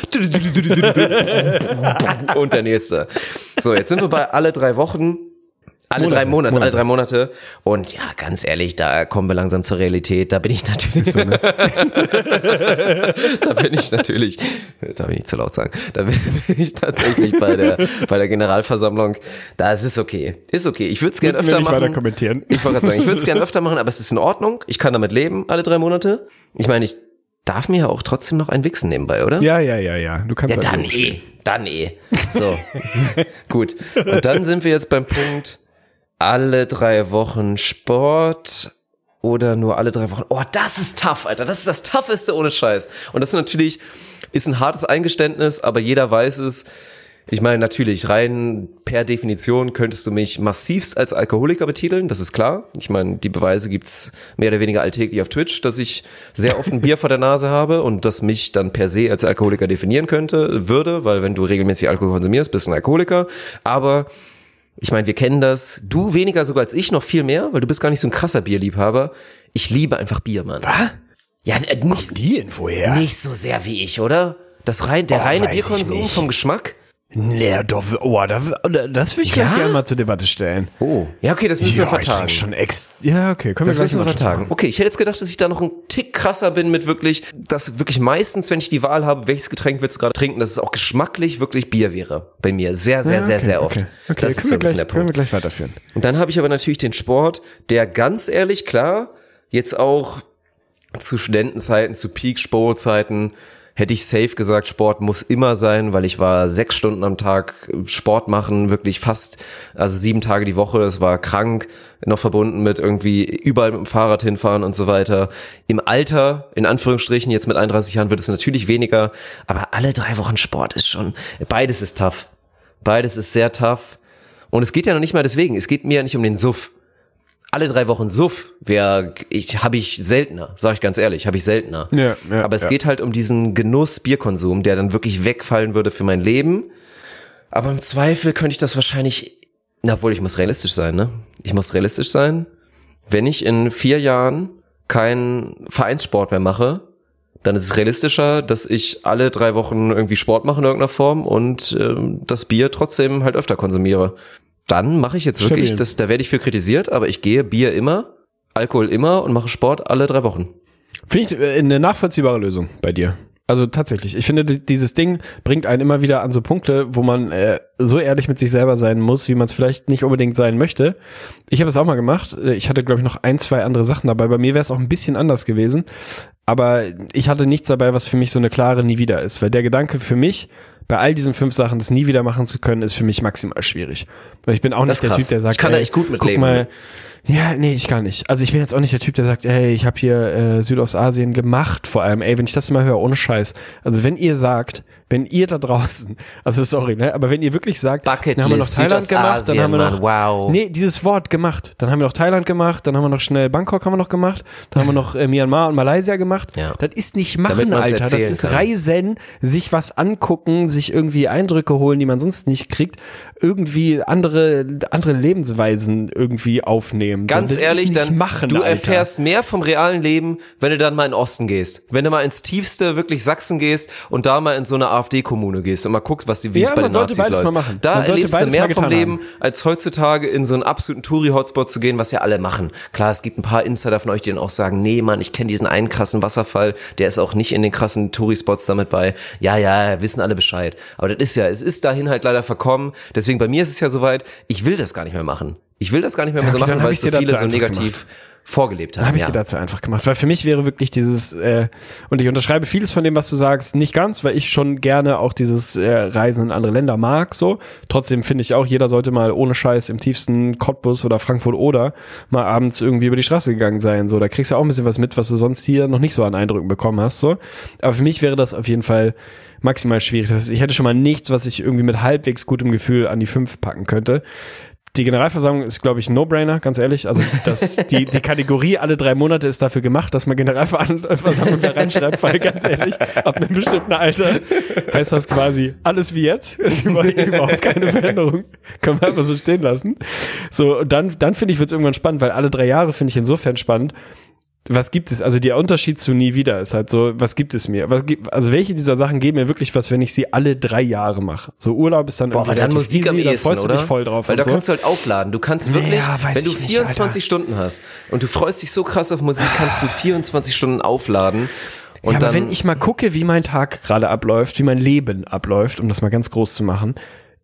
Und der nächste. So, jetzt sind wir bei alle drei Wochen. Alle drei Monate, Monate. alle drei Monate. Und ja, ganz ehrlich, da kommen wir langsam zur Realität. Da bin ich natürlich so, ne? da bin ich natürlich, jetzt darf ich nicht zu laut sagen, da bin ich tatsächlich bei der, bei der Generalversammlung. Da ist es okay. Ist okay. Ich würde es gerne öfter machen. weiter kommentieren. Ich wollte gerade sagen, ich würde es gerne öfter machen, aber es ist in Ordnung. Ich kann damit leben, alle drei Monate. Ich meine, ich darf mir ja auch trotzdem noch ein Wichsen nebenbei, oder? Ja, ja, ja, ja. Du kannst Ja, halt dann eh. Dann eh. So. Gut. Und dann sind wir jetzt beim Punkt, alle drei Wochen Sport oder nur alle drei Wochen. Oh, das ist tough, Alter. Das ist das tougheste ohne Scheiß. Und das ist natürlich, ist ein hartes Eingeständnis, aber jeder weiß es. Ich meine, natürlich, rein per Definition könntest du mich massivst als Alkoholiker betiteln, das ist klar. Ich meine, die Beweise gibt's mehr oder weniger alltäglich auf Twitch, dass ich sehr oft ein Bier vor der Nase habe und das mich dann per se als Alkoholiker definieren könnte, würde, weil wenn du regelmäßig Alkohol konsumierst, bist du ein Alkoholiker. Aber ich meine, wir kennen das. Du weniger sogar als ich, noch viel mehr, weil du bist gar nicht so ein krasser Bierliebhaber. Ich liebe einfach Bier, Mann. Was? Ja, äh, nicht, Die Info her. nicht so sehr wie ich, oder? Das rein, der Oh, reine Bierkonsum vom Geschmack? Nee, doch, oh, da, das würde ich Ja? gerne mal zur Debatte stellen. Oh. Ja, okay, das müssen wir ich vertagen. schon ex. Ja, okay, können Das wir müssen wir vertagen. Okay, ich hätte jetzt gedacht, dass ich da noch ein Tick krasser bin mit wirklich, dass wirklich meistens, wenn ich die Wahl habe, welches Getränk willst du gerade trinken, dass es auch geschmacklich wirklich Bier wäre. Bei mir. Sehr, sehr, Ja, sehr, okay, sehr oft. Okay, okay. Das ist können, so wir ein bisschen gleich, der können wir Punkt. gleich weiterführen. Und dann habe ich aber natürlich den Sport, der ganz ehrlich, klar, jetzt auch zu Studentenzeiten, zu Peak-Sportzeiten, hätte ich safe gesagt, Sport muss immer sein, weil ich war sechs Stunden am Tag Sport machen, wirklich fast, also sieben Tage die Woche, das war krank, noch verbunden mit irgendwie überall mit dem Fahrrad hinfahren und so weiter. Im Alter, in Anführungsstrichen, jetzt mit 31 Jahren wird es natürlich weniger, aber alle drei Wochen Sport ist schon, beides ist tough. Beides ist sehr tough. Und es geht ja noch nicht mal deswegen, es geht mir ja nicht um den Suff alle drei Wochen Suff wäre ich habe ich seltener, sage ich ganz ehrlich, habe ich seltener. Ja, ja, Aber es ja. geht halt um diesen Genuss Bierkonsum, der dann wirklich wegfallen würde für mein Leben. Aber im Zweifel könnte ich das wahrscheinlich, na, obwohl ich muss realistisch sein, ne? Ich muss realistisch sein. Wenn ich in vier Jahren keinen Vereinssport mehr mache, dann ist es realistischer, dass ich alle drei Wochen irgendwie Sport mache in irgendeiner Form und ähm, das Bier trotzdem halt öfter konsumiere. Dann mache ich jetzt wirklich, Stabil. das, da werde ich für kritisiert, aber ich gehe Bier immer, Alkohol immer und mache Sport alle drei Wochen. Finde ich äh, eine nachvollziehbare Lösung bei dir. Also tatsächlich. Ich finde, di- dieses Ding bringt einen immer wieder an so Punkte, wo man äh, so ehrlich mit sich selber sein muss, wie man es vielleicht nicht unbedingt sein möchte. Ich habe es auch mal gemacht. Äh, Ich hatte, glaube ich, noch ein, zwei andere Sachen dabei. Bei mir wäre es auch ein bisschen anders gewesen. Aber ich hatte nichts dabei, was für mich so eine klare Nie wieder ist. Weil der Gedanke für mich, bei all diesen fünf Sachen das nie wieder machen zu können, ist für mich maximal schwierig. Weil ich bin auch Das nicht der. Typ, der sagt, Ich kann da ey, echt gut mit guck Mal, ne? ja, nee, ich kann nicht. Also ich bin jetzt auch nicht der Typ, der sagt, ey, ich habe hier äh, Südostasien gemacht, vor allem, ey, wenn ich das mal höre, ohne Scheiß. Also wenn ihr sagt, wenn ihr da draußen, also sorry, ne, aber wenn ihr wirklich sagt, Bucketlist, dann haben wir noch Thailand gemacht, dann Südostasien, haben wir noch, Mann, wow. nee, dieses Wort gemacht, dann haben wir noch Thailand gemacht, dann haben wir noch schnell Bangkok haben wir noch gemacht, dann haben wir noch äh, Myanmar und Malaysia gemacht. Ja. Das ist nicht machen, Alter, das ist kann. Reisen, sich was angucken, sich irgendwie Eindrücke holen, die man sonst nicht kriegt, irgendwie andere andere Lebensweisen irgendwie aufnehmen. Ganz ehrlich, dann machen, du Alter. erfährst mehr vom realen Leben, wenn du dann mal in den Osten gehst. Wenn du mal ins tiefste wirklich Sachsen gehst und da mal in so eine AfD-Kommune gehst und mal guckst, was die, wie Ja, es bei den Nazis läuft. Da erlebst du mehr vom Leben, haben. als heutzutage in so einen absoluten Touri-Hotspot zu gehen, was ja alle machen. Klar, es gibt ein paar Insider von euch, die dann auch sagen, nee, Mann, ich kenne diesen einen krassen Wasserfall, der ist auch nicht in den krassen Touri-Spots damit bei. Ja, ja, wissen alle Bescheid. Aber das ist ja, es ist dahin halt leider verkommen. Deswegen bei mir ist es ja soweit, ich will das gar nicht mehr machen. Ich will das gar nicht mehr, so okay, dann machen, weil es so viele so negativ vorgelebt haben. Habe ich ja. dir dazu einfach gemacht. Weil für mich wäre wirklich dieses, äh, und ich unterschreibe vieles von dem, was du sagst, nicht ganz, weil ich schon gerne auch dieses äh, Reisen in andere Länder mag. So. Trotzdem finde ich auch, jeder sollte mal ohne Scheiß im tiefsten Cottbus oder Frankfurt oder mal abends irgendwie über die Straße gegangen sein. So, da kriegst du auch ein bisschen was mit, was du sonst hier noch nicht so an Eindrücken bekommen hast. So. Aber für mich wäre das auf jeden Fall maximal schwierig. Das heißt, ich hätte schon mal nichts, was ich irgendwie mit halbwegs gutem Gefühl an die fünf packen könnte. Die Generalversammlung ist, glaube ich, ein No-Brainer, ganz ehrlich. Also das, die, die Kategorie alle drei Monate ist dafür gemacht, dass man Generalversammlung da reinschreibt, weil ganz ehrlich, ab einem bestimmten Alter heißt das quasi alles wie jetzt. Ist über- überhaupt keine Veränderung. Können wir einfach so stehen lassen. So, und dann, dann finde ich, wird es irgendwann spannend, weil alle drei Jahre finde ich insofern spannend. Was gibt es? Also der Unterschied zu nie wieder ist halt so, was gibt es mir? Was gibt, also welche dieser Sachen geben mir wirklich was, wenn ich sie alle drei Jahre mache? So Urlaub ist dann Boah, aber dann Musik am easy, da ehesten, freust du oder? dich voll drauf. Weil da so. kannst du halt aufladen. Du kannst wirklich, Ja, weiß wenn du ich nicht, 24 Alter. Stunden hast und du freust dich so krass auf Musik, kannst du 24 Stunden aufladen. Und ja, dann, aber wenn ich mal gucke, wie mein Tag gerade abläuft, wie mein Leben abläuft, um das mal ganz groß zu machen,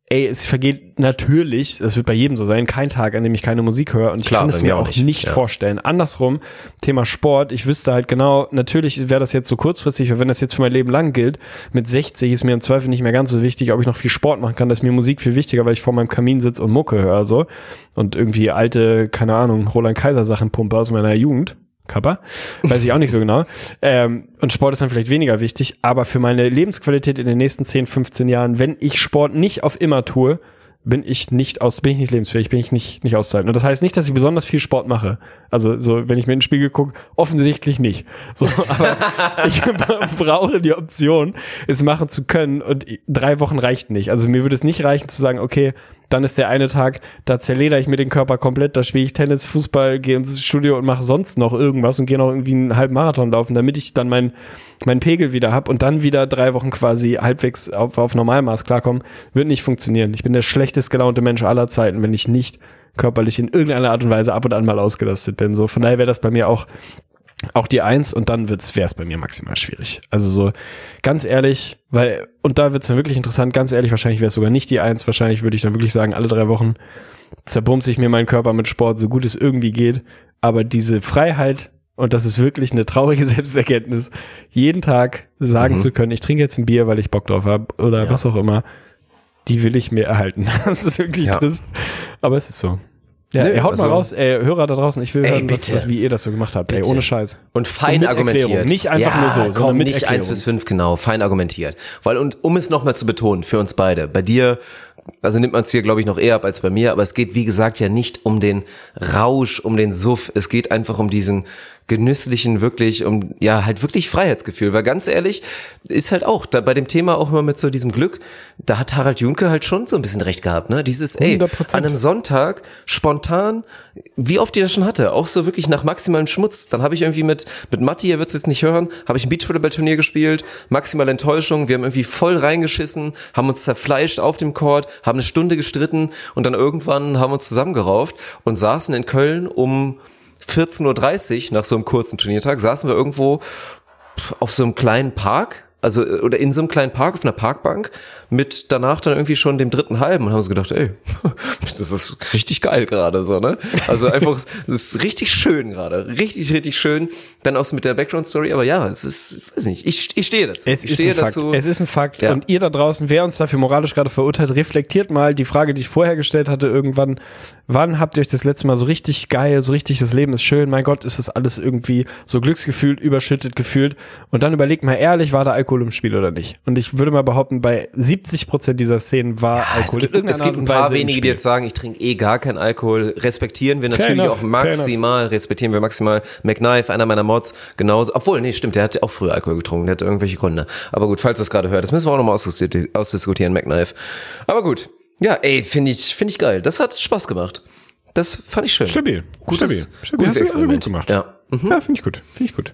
ey, es vergeht natürlich, das wird bei jedem so sein, kein Tag, an dem ich keine Musik höre und ich Klar, kann bei es mir auch nicht, nicht, ja. vorstellen. Andersrum, Thema Sport, ich wüsste halt genau, natürlich wäre das jetzt so kurzfristig, wenn das jetzt für mein Leben lang gilt, mit 60 ist mir im Zweifel nicht mehr ganz so wichtig, ob ich noch viel Sport machen kann, da ist mir Musik viel wichtiger, weil ich vor meinem Kamin sitze und Mucke höre, so. Und irgendwie alte, keine Ahnung, Roland Kaiser Sachen pumpe aus meiner Jugend. Kappa, weiß ich auch nicht so genau. Ähm, und Sport ist dann vielleicht weniger wichtig, aber für meine Lebensqualität in den nächsten 10, 15 Jahren, wenn ich Sport nicht auf immer tue, bin ich nicht aus, bin ich nicht lebensfähig, bin ich nicht, nicht auszuhalten. Und das heißt nicht, dass ich besonders viel Sport mache. Also, so, wenn ich mir in den Spiegel gucke, offensichtlich nicht. So, aber ich brauche die Option, es machen zu können und drei Wochen reicht nicht. Also, mir würde es nicht reichen zu sagen, okay, dann ist der eine Tag, da zerleder ich mir den Körper komplett, da spiele ich Tennis, Fußball, gehe ins Studio und mache sonst noch irgendwas und gehe noch irgendwie einen halben Marathon laufen, damit ich dann meinen meinen Pegel wieder hab und dann wieder drei Wochen quasi halbwegs auf, auf Normalmaß klarkommen, wird nicht funktionieren. Ich bin der schlechtest gelaunte Mensch aller Zeiten, wenn ich nicht körperlich in irgendeiner Art und Weise ab und an mal ausgelastet bin. So, von daher wäre das bei mir auch auch die Eins und dann wird's wäre es bei mir maximal schwierig. Also so ganz ehrlich, weil und da wird's dann wirklich interessant. Ganz ehrlich, wahrscheinlich wäre es sogar nicht die Eins. Wahrscheinlich würde ich dann wirklich sagen, alle drei Wochen zerbumse ich mir meinen Körper mit Sport, so gut es irgendwie geht. Aber diese Freiheit und das ist wirklich eine traurige Selbsterkenntnis, jeden Tag sagen zu können, ich trinke jetzt ein Bier, weil ich Bock drauf habe oder was auch immer, die will ich mir erhalten. Das ist wirklich Ja. trist, aber es ist so. Ja, Nö, ey, haut also- mal raus, ey, Hörer da draußen, ich will Ey, hören, bitte. was, wie ihr das so gemacht habt, ey, Bitte. ohne Scheiß. Und fein Und argumentiert. Erklärung. Nicht einfach ja, nur so, sondern komm, mit nicht eins bis fünf, genau, fein argumentiert. Weil, und um es nochmal zu betonen, für uns beide, bei dir, also nimmt man es hier, glaube ich, noch eher ab als bei mir, aber es geht, wie gesagt, ja nicht um den Rausch, um den Suff. Es geht einfach um diesen genüsslichen, wirklich, um, ja, halt wirklich Freiheitsgefühl. Weil ganz ehrlich, ist halt auch, da bei dem Thema auch immer mit so diesem Glück, da hat Harald Junke halt schon so ein bisschen recht gehabt, ne? Dieses, ey, 100%. an einem Sonntag, spontan, wie oft ich das schon hatte, auch so wirklich nach maximalem Schmutz. Dann habe ich irgendwie mit, mit Matti, ihr wird's jetzt nicht hören, habe ich ein Beachvolleyball-Turnier gespielt, maximale Enttäuschung, wir haben irgendwie voll reingeschissen, haben uns zerfleischt auf dem Court, haben eine Stunde gestritten und dann irgendwann haben wir uns zusammengerauft und saßen in Köln um 14.30 Uhr nach so einem kurzen Turniertag, saßen wir irgendwo auf so einem kleinen Park, also äh, oder in so einem kleinen Park auf einer Parkbank mit danach dann irgendwie schon dem dritten halben und haben so gedacht, ey, das ist richtig geil gerade so, ne? Also einfach, das ist richtig schön gerade, richtig richtig schön. Dann auch so mit der Background Story, aber ja, es ist, weiß nicht, ich, ich stehe dazu. Es ich ist, stehe ein Fakt. dazu. es ist ein Fakt. Ja. Und ihr da draußen, wer uns dafür moralisch gerade verurteilt, reflektiert mal die Frage, die ich vorher gestellt hatte, irgendwann. Wann habt ihr euch das letzte Mal so richtig geil, so richtig, das Leben ist schön, mein Gott, ist das alles irgendwie so glücksgefühlt, überschüttet gefühlt. Und dann überlegt mal ehrlich, war da Alkohol Alkohol im Spiel oder nicht? Und ich würde mal behaupten, bei 70 Prozent dieser Szenen war Es Alkohol. gibt, in es gibt ein paar Weise wenige, die jetzt sagen, ich trinke eh gar keinen Alkohol. Respektieren wir natürlich enough, auch fair maximal, respektieren wir maximal. McKnife, einer meiner Mods, genauso. Obwohl, nee, stimmt, der hat auch früher Alkohol getrunken, der hat irgendwelche Gründe. Aber gut, falls es gerade hört, das müssen wir auch nochmal ausdiskutieren, ausdiskutieren, McKnife. Aber gut. Ja, ey, finde ich, finde ich geil. Das hat Spaß gemacht. Das fand ich schön. Stabil. Gutes, Stabil. Stabil. gutes Hast Experiment. gut gemacht. Ja. Mhm. Ja, finde ich gut. Finde ich gut.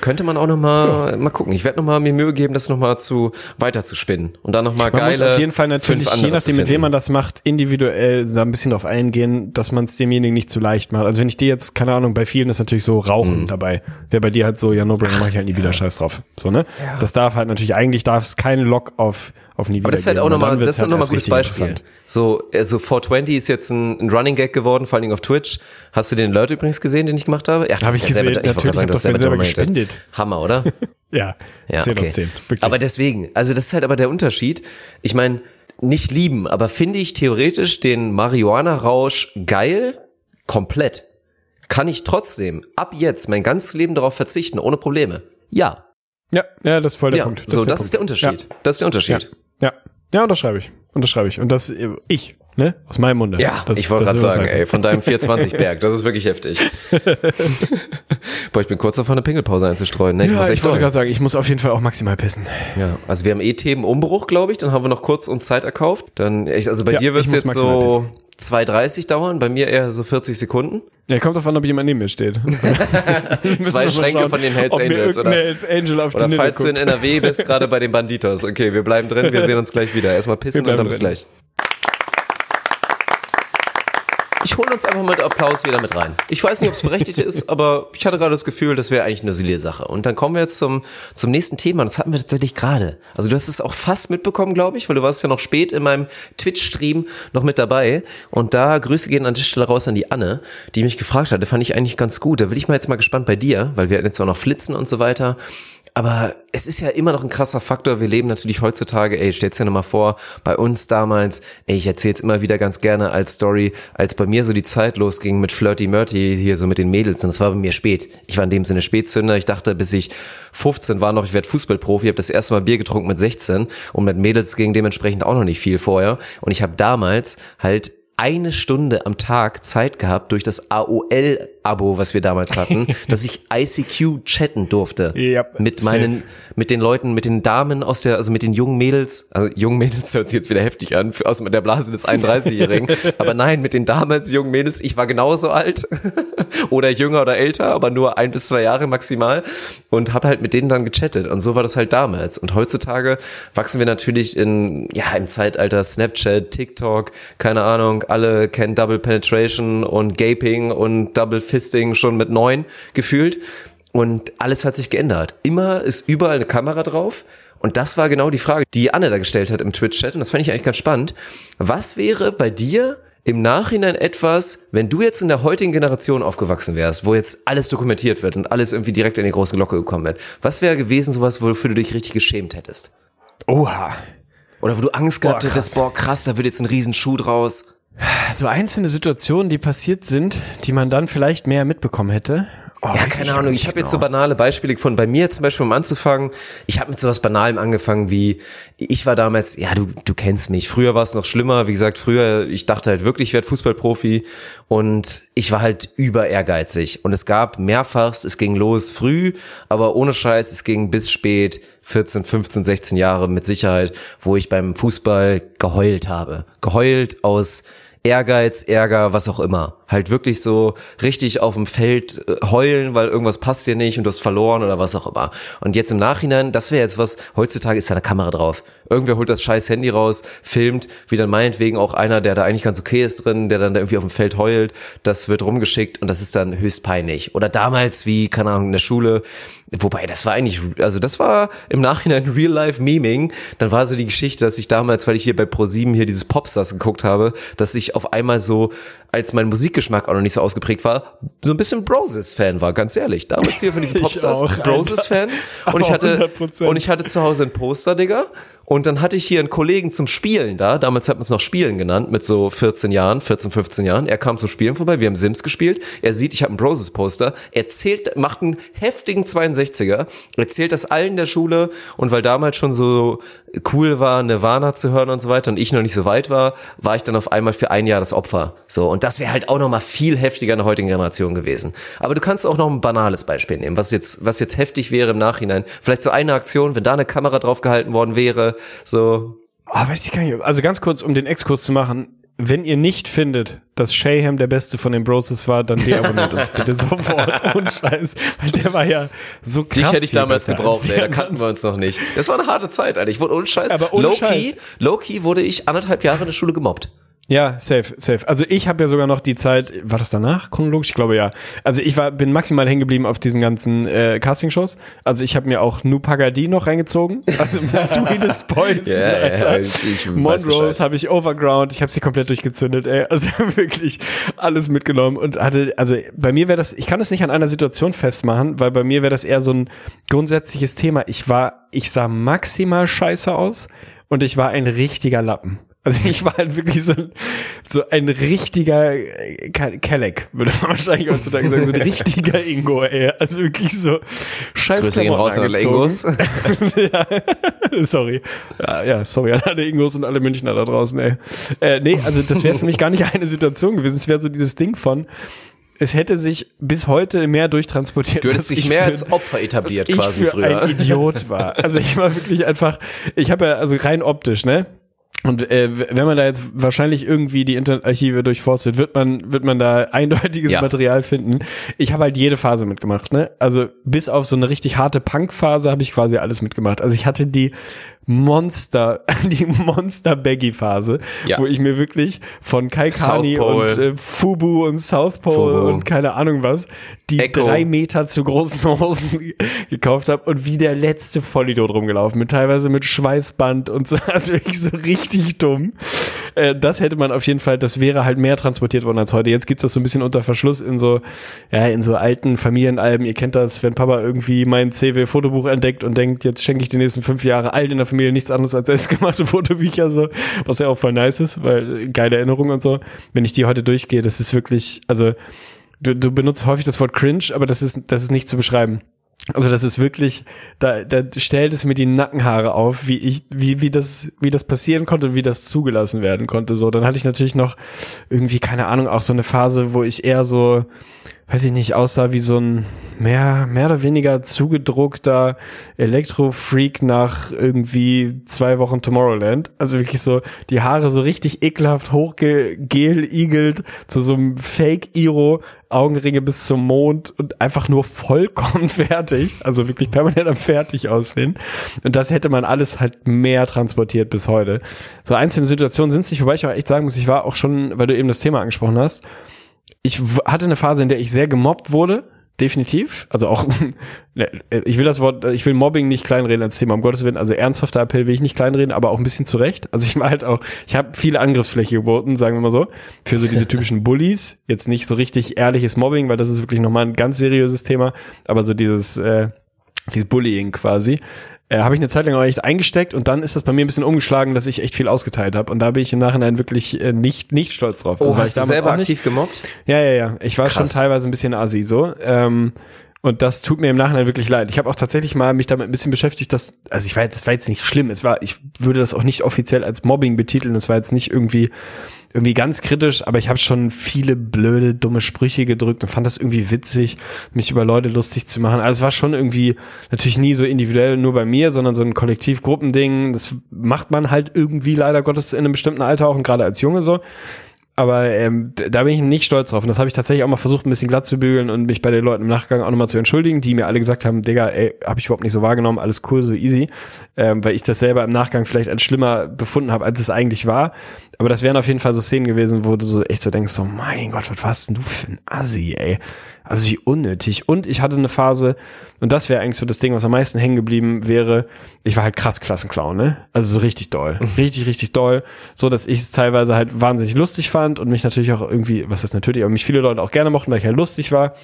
Könnte man auch noch mal, mal gucken. Ich werde noch mal mir Mühe geben, das noch mal zu weiter zu spinnen und dann noch mal Man geile. muss auf jeden Fall natürlich, je nachdem, mit wem man das macht, individuell da ein bisschen drauf eingehen, dass man es demjenigen nicht zu leicht macht. Also wenn ich dir jetzt, keine Ahnung, bei vielen ist natürlich so Mhm. Rauchen dabei. Wäre bei dir halt so, ja, no brainer, mach ich halt nie wieder Scheiß drauf. So, ne? Das darf halt natürlich, eigentlich darf es keinen Lock auf, auf nie Aber das ist halt auch nochmal, das ist halt nochmal ein gutes Beispiel. So, also 420 ist jetzt ein, ein Running Gag geworden, vor allen Dingen auf Twitch. Hast du den Alert übrigens gesehen, den ich gemacht habe? Ja, du Hab hast ich ja selber- gesehen, natürlich, gerade hab du hast das selber donated. gespendet. Hammer, oder? Ja, Ja, 10 okay. auf 10. Wirklich. Aber deswegen, also das ist halt aber der Unterschied. Ich meine, nicht lieben, aber finde ich theoretisch den Marihuana-Rausch geil? Komplett. Kann ich trotzdem ab jetzt mein ganzes Leben darauf verzichten, ohne Probleme? Ja. ja, ja, das ist voll der ja. Punkt. so, das Punkt. ist der Unterschied. Ja. Das ist der Unterschied. Ja, ja, unterschreibe ich. Unterschreibe ich. Und das, äh, ich, ne? Aus meinem Munde. Ja, das, ich wollte gerade sagen, ey, von deinem 420-Berg, das ist wirklich heftig. Boah, ich bin kurz davor, eine Pingelpause einzustreuen. Ne? Ich Ja, ich wollte gerade sagen, ich muss auf jeden Fall auch maximal pissen. Ja, also wir haben eh Themenumbruch, glaube ich. Dann haben wir noch kurz uns Zeit erkauft. Dann, also bei Ja, dir wird es jetzt so 2,30 dauern, bei mir eher so 40 Sekunden. Ja, kommt davon, ob jemand neben mir steht. Zwei Schränke von den Hells Angels, oder? Hells Angel auf die falls du in guckt. NRW bist, gerade bei den Banditos. Okay, wir bleiben drin, wir sehen uns gleich wieder. Erstmal pissen und dann bis gleich. Ich hole uns einfach mit Applaus wieder mit rein. Ich weiß nicht, ob es berechtigt ist, aber ich hatte gerade das Gefühl, das wäre eigentlich eine solide Sache. Und dann kommen wir jetzt zum, zum nächsten Thema. Das hatten wir tatsächlich gerade. Also du hast es auch fast mitbekommen, glaube ich, weil du warst ja noch spät in meinem Twitch-Stream noch mit dabei. Und da Grüße gehen an der Stelle raus an die Anne, die mich gefragt hatte. Fand ich eigentlich ganz gut. Da bin ich mal jetzt mal gespannt bei dir, weil wir jetzt auch noch Flitzen und so weiter. Aber es ist ja immer noch ein krasser Faktor. Wir leben natürlich heutzutage, ey, stell's dir nochmal vor, bei uns damals, ey, ich erzähl's immer wieder ganz gerne als Story, als bei mir so die Zeit losging mit Flirty Murty hier so mit den Mädels und es war bei mir spät. Ich war in dem Sinne Spätzünder. Ich dachte, bis ich 15 war noch, ich werde Fußballprofi. Ich habe das erste Mal Bier getrunken mit 16 und mit Mädels ging dementsprechend auch noch nicht viel vorher. Und ich habe damals halt eine Stunde am Tag Zeit gehabt durch das AOL-Abo, was wir damals hatten, dass ich ICQ chatten durfte. Ja, mit safe. meinen, mit den Leuten, mit den Damen aus der, also mit den jungen Mädels, also jungen Mädels hört sich jetzt wieder heftig an, aus der Blase des 31-Jährigen. aber nein, mit den damals jungen Mädels, ich war genauso alt oder jünger oder älter, aber nur ein bis zwei Jahre maximal und habe halt mit denen dann gechattet und so war das halt damals. Und heutzutage wachsen wir natürlich in, ja, im Zeitalter Snapchat, TikTok, keine Ahnung, alle kennen Double Penetration und Gaping und Double Fisting schon mit neun gefühlt. Und alles hat sich geändert. Immer ist überall eine Kamera drauf. Und das war genau die Frage, die Anne da gestellt hat im Twitch-Chat. Und das fand ich eigentlich ganz spannend. Was wäre bei dir im Nachhinein etwas, wenn du jetzt in der heutigen Generation aufgewachsen wärst, wo jetzt alles dokumentiert wird und alles irgendwie direkt in die große Glocke gekommen wird? Was wäre gewesen sowas, wofür du dich richtig geschämt hättest? Oha. Oder wo du Angst gehabt Boah, hättest, boah krass, da wird jetzt ein Riesenschuh draus. So einzelne Situationen, die passiert sind, die man dann vielleicht mehr mitbekommen hätte. Oh, Ja, keine ich Ahnung. Ich habe jetzt so genau. banale Beispiele gefunden. Bei mir zum Beispiel, um anzufangen, ich habe mit sowas Banalem angefangen wie, ich war damals, ja, du, du kennst mich. Früher war es noch schlimmer. Wie gesagt, früher, ich dachte halt wirklich, ich werde Fußballprofi und ich war halt über ehrgeizig. Und es gab mehrfachs, es ging los früh, aber ohne Scheiß, es ging bis spät, 14, 15, 16 Jahre mit Sicherheit, wo ich beim Fußball geheult habe. Geheult aus Ehrgeiz, Ärger, was auch immer. Halt wirklich so richtig auf dem Feld äh, heulen, weil irgendwas passt dir nicht und du hast verloren oder was auch immer. Und jetzt im Nachhinein, das wäre jetzt was, heutzutage ist da eine Kamera drauf. Irgendwer holt das scheiß Handy raus, filmt, wie dann meinetwegen auch einer, der da eigentlich ganz okay ist drin, der dann da irgendwie auf dem Feld heult, das wird rumgeschickt und das ist dann höchst peinlich. Oder damals, wie, keine Ahnung, in der Schule, wobei das war eigentlich, also das war im Nachhinein Real-Life-Meming. Dann war so die Geschichte, dass ich damals, weil ich hier bei ProSieben hier dieses Popstars geguckt habe, dass ich auf einmal so, als mein Musikgeschmack auch noch nicht so ausgeprägt war, so ein bisschen Broses-Fan war, ganz ehrlich. Damals hier von diesem Ich Popstars. Broses-Fan. Und ich hatte, 100%. und ich hatte zu Hause ein Poster, Digga. Und dann hatte ich hier einen Kollegen zum Spielen da. Damals hat man es noch Spielen genannt, mit so 14 Jahren, 14, 15 Jahren. Er kam zum Spielen vorbei. Wir haben Sims gespielt. Er sieht, ich habe ein Broses-Poster. Er zählt, macht einen heftigen 62er. Erzählt das allen der Schule. Und weil damals schon so cool war, Nirvana zu hören und so weiter und ich noch nicht so weit war, war ich dann auf einmal für ein Jahr das Opfer. So. Und das wäre halt auch noch mal viel heftiger in der heutigen Generation gewesen. Aber du kannst auch noch ein banales Beispiel nehmen, was jetzt, was jetzt heftig wäre im Nachhinein. Vielleicht so eine Aktion, wenn da eine Kamera drauf gehalten worden wäre, so. Oh, weiß ich gar nicht. Also ganz kurz, um den Exkurs zu machen. Wenn ihr nicht findet, dass Shayham der Beste von den Broses war, dann deabonniert uns bitte sofort. Und Scheiß. Weil der war ja so krass. Dich hätte ich damals gebraucht, ey, da kannten wir uns noch nicht. Das war eine harte Zeit, Alter. Ich wurde ohne Scheiß. Aber ohne Low-key, Scheiß. Low-key wurde ich anderthalb Jahre in der Schule gemobbt. Ja, safe, safe. Also ich habe ja sogar noch die Zeit, war das danach chronologisch? Ich glaube ja. Also ich war, bin maximal hängen geblieben auf diesen ganzen äh, Castingshows. Also ich habe mir auch Nu Pagadi noch reingezogen. Also Sweetest Poison, ja, Alter. weiß Monrose habe ich Overground, ich habe sie komplett durchgezündet, ey. Also wirklich alles mitgenommen und hatte, also bei mir wäre das, ich kann es nicht an einer Situation festmachen, weil bei mir wäre das eher so ein grundsätzliches Thema. Ich war, ich sah maximal scheiße aus und ich war ein richtiger Lappen. Also ich war halt wirklich so, ein- so ein richtiger äh, Ke- Kelleck, würde man wahrscheinlich heutzutage sagen, so ein richtiger Ingo, ey. Also wirklich so scheiß Grüße gehen raus an alle Ingos. ja, sorry. Ja, ja, sorry an alle Ingos und alle Münchner da draußen, ey. Äh, nee, also das wäre für mich gar nicht eine Situation gewesen. Es wäre so dieses Ding von, es hätte sich bis heute mehr durchtransportiert. Du hättest dich ich mehr für- als Opfer etabliert dass ich quasi für früher. ein Idiot war. Also ich war wirklich einfach, ich habe ja, also rein optisch, ne? Und äh, wenn man da jetzt wahrscheinlich irgendwie die Internetarchive durchforstet, wird man wird man da eindeutiges Ja. Material finden. Ich habe halt jede Phase mitgemacht, ne? Also bis auf so eine richtig harte Punk-Phase habe ich quasi alles mitgemacht. Also ich hatte die Monster, die Monster-Baggy-Phase, Ja. wo ich mir wirklich von Kai Kani und äh, Fubu und South Pole Fubu. und keine Ahnung was, die Echo. drei Meter zu großen Hosen gekauft habe und wie der letzte Vollidiot rumgelaufen, mit teilweise mit Schweißband und so, also wirklich so richtig dumm. Äh, das hätte man auf jeden Fall, das wäre halt mehr transportiert worden als heute. Jetzt gibt's das so ein bisschen unter Verschluss in so, ja, in so alten Familienalben. Ihr kennt das, wenn Papa irgendwie mein CW-Fotobuch entdeckt und denkt, jetzt schenke ich die nächsten fünf Jahre allen in der Familie nichts anderes als selbstgemachte Fotobücher, so, was ja auch voll nice ist, weil geile Erinnerungen und so. Wenn ich die heute durchgehe, das ist wirklich, also, du, du benutzt häufig das Wort cringe, aber das ist, das ist nicht zu beschreiben. Also das ist wirklich, da, da stellt es mir die Nackenhaare auf, wie ich, wie, wie das, wie das passieren konnte und wie das zugelassen werden konnte. So, dann hatte ich natürlich noch irgendwie, keine Ahnung, auch so eine Phase, wo ich eher so, weiß ich nicht, aussah wie so ein mehr, mehr oder weniger zugedruckter Elektro-Freak nach irgendwie zwei Wochen Tomorrowland. Also wirklich so, die Haare so richtig ekelhaft hochgel-igelt zu so einem Fake-Iro, Augenringe bis zum Mond und einfach nur vollkommen fertig. Also wirklich permanent am fertig aussehen. Und das hätte man alles halt mehr transportiert bis heute. So einzelne Situationen sind es nicht, wobei ich auch echt sagen muss, ich war auch schon, weil du eben das Thema angesprochen hast, ich hatte eine Phase, in der ich sehr gemobbt wurde, definitiv. Also auch, ne, ich will das Wort, ich will Mobbing nicht kleinreden als Thema, um Gottes Willen. Also ernsthafter Appell will ich nicht kleinreden, aber auch ein bisschen zurecht. Also ich war halt auch, ich habe viele Angriffsfläche geboten, sagen wir mal so, für so diese typischen Bullies. Jetzt nicht so richtig ehrliches Mobbing, weil das ist wirklich nochmal ein ganz seriöses Thema, aber so dieses, äh, dieses Bullying quasi. Äh, habe ich eine Zeit lang auch echt eingesteckt und dann ist das bei mir ein bisschen umgeschlagen, dass ich echt viel ausgeteilt habe und da bin ich im Nachhinein wirklich äh, nicht nicht stolz drauf. Oh, Also, hast ich du selber aktiv gemobbt? ja, ja, ja. Ich war Krass. schon teilweise ein bisschen assi so. Ähm, und das tut mir im Nachhinein wirklich leid. Ich habe auch tatsächlich mal mich damit ein bisschen beschäftigt, dass, also ich war jetzt, das war jetzt nicht schlimm. Es war, ich würde das auch nicht offiziell als Mobbing betiteln. Es war jetzt nicht irgendwie, irgendwie ganz kritisch, aber ich habe schon viele blöde, dumme Sprüche gedrückt und fand das irgendwie witzig, mich über Leute lustig zu machen. Also es war schon irgendwie natürlich nie so individuell nur bei mir, sondern so ein Kollektiv-Gruppending. Das macht man halt irgendwie leider Gottes in einem bestimmten Alter auch und gerade als Junge so. Aber ähm, da bin ich nicht stolz drauf. Und das habe ich tatsächlich auch mal versucht, ein bisschen glatt zu bügeln und mich bei den Leuten im Nachgang auch nochmal zu entschuldigen, die mir alle gesagt haben, Digga, ey, habe ich überhaupt nicht so wahrgenommen, alles cool, so easy. Ähm, weil ich das selber im Nachgang vielleicht als schlimmer befunden habe, als es eigentlich war. Aber das wären auf jeden Fall so Szenen gewesen, wo du so echt so denkst, so, mein Gott, was warst denn du für ein Assi, ey? Also wie unnötig. Und ich hatte eine Phase, und das wäre eigentlich so das Ding, was am meisten hängen geblieben wäre, ich war halt krass Klassenclown, ne? Also so richtig doll. Richtig, richtig doll. So, dass ich es teilweise halt wahnsinnig lustig fand und mich natürlich auch irgendwie, was ist natürlich, aber mich viele Leute auch gerne mochten, weil ich halt lustig war.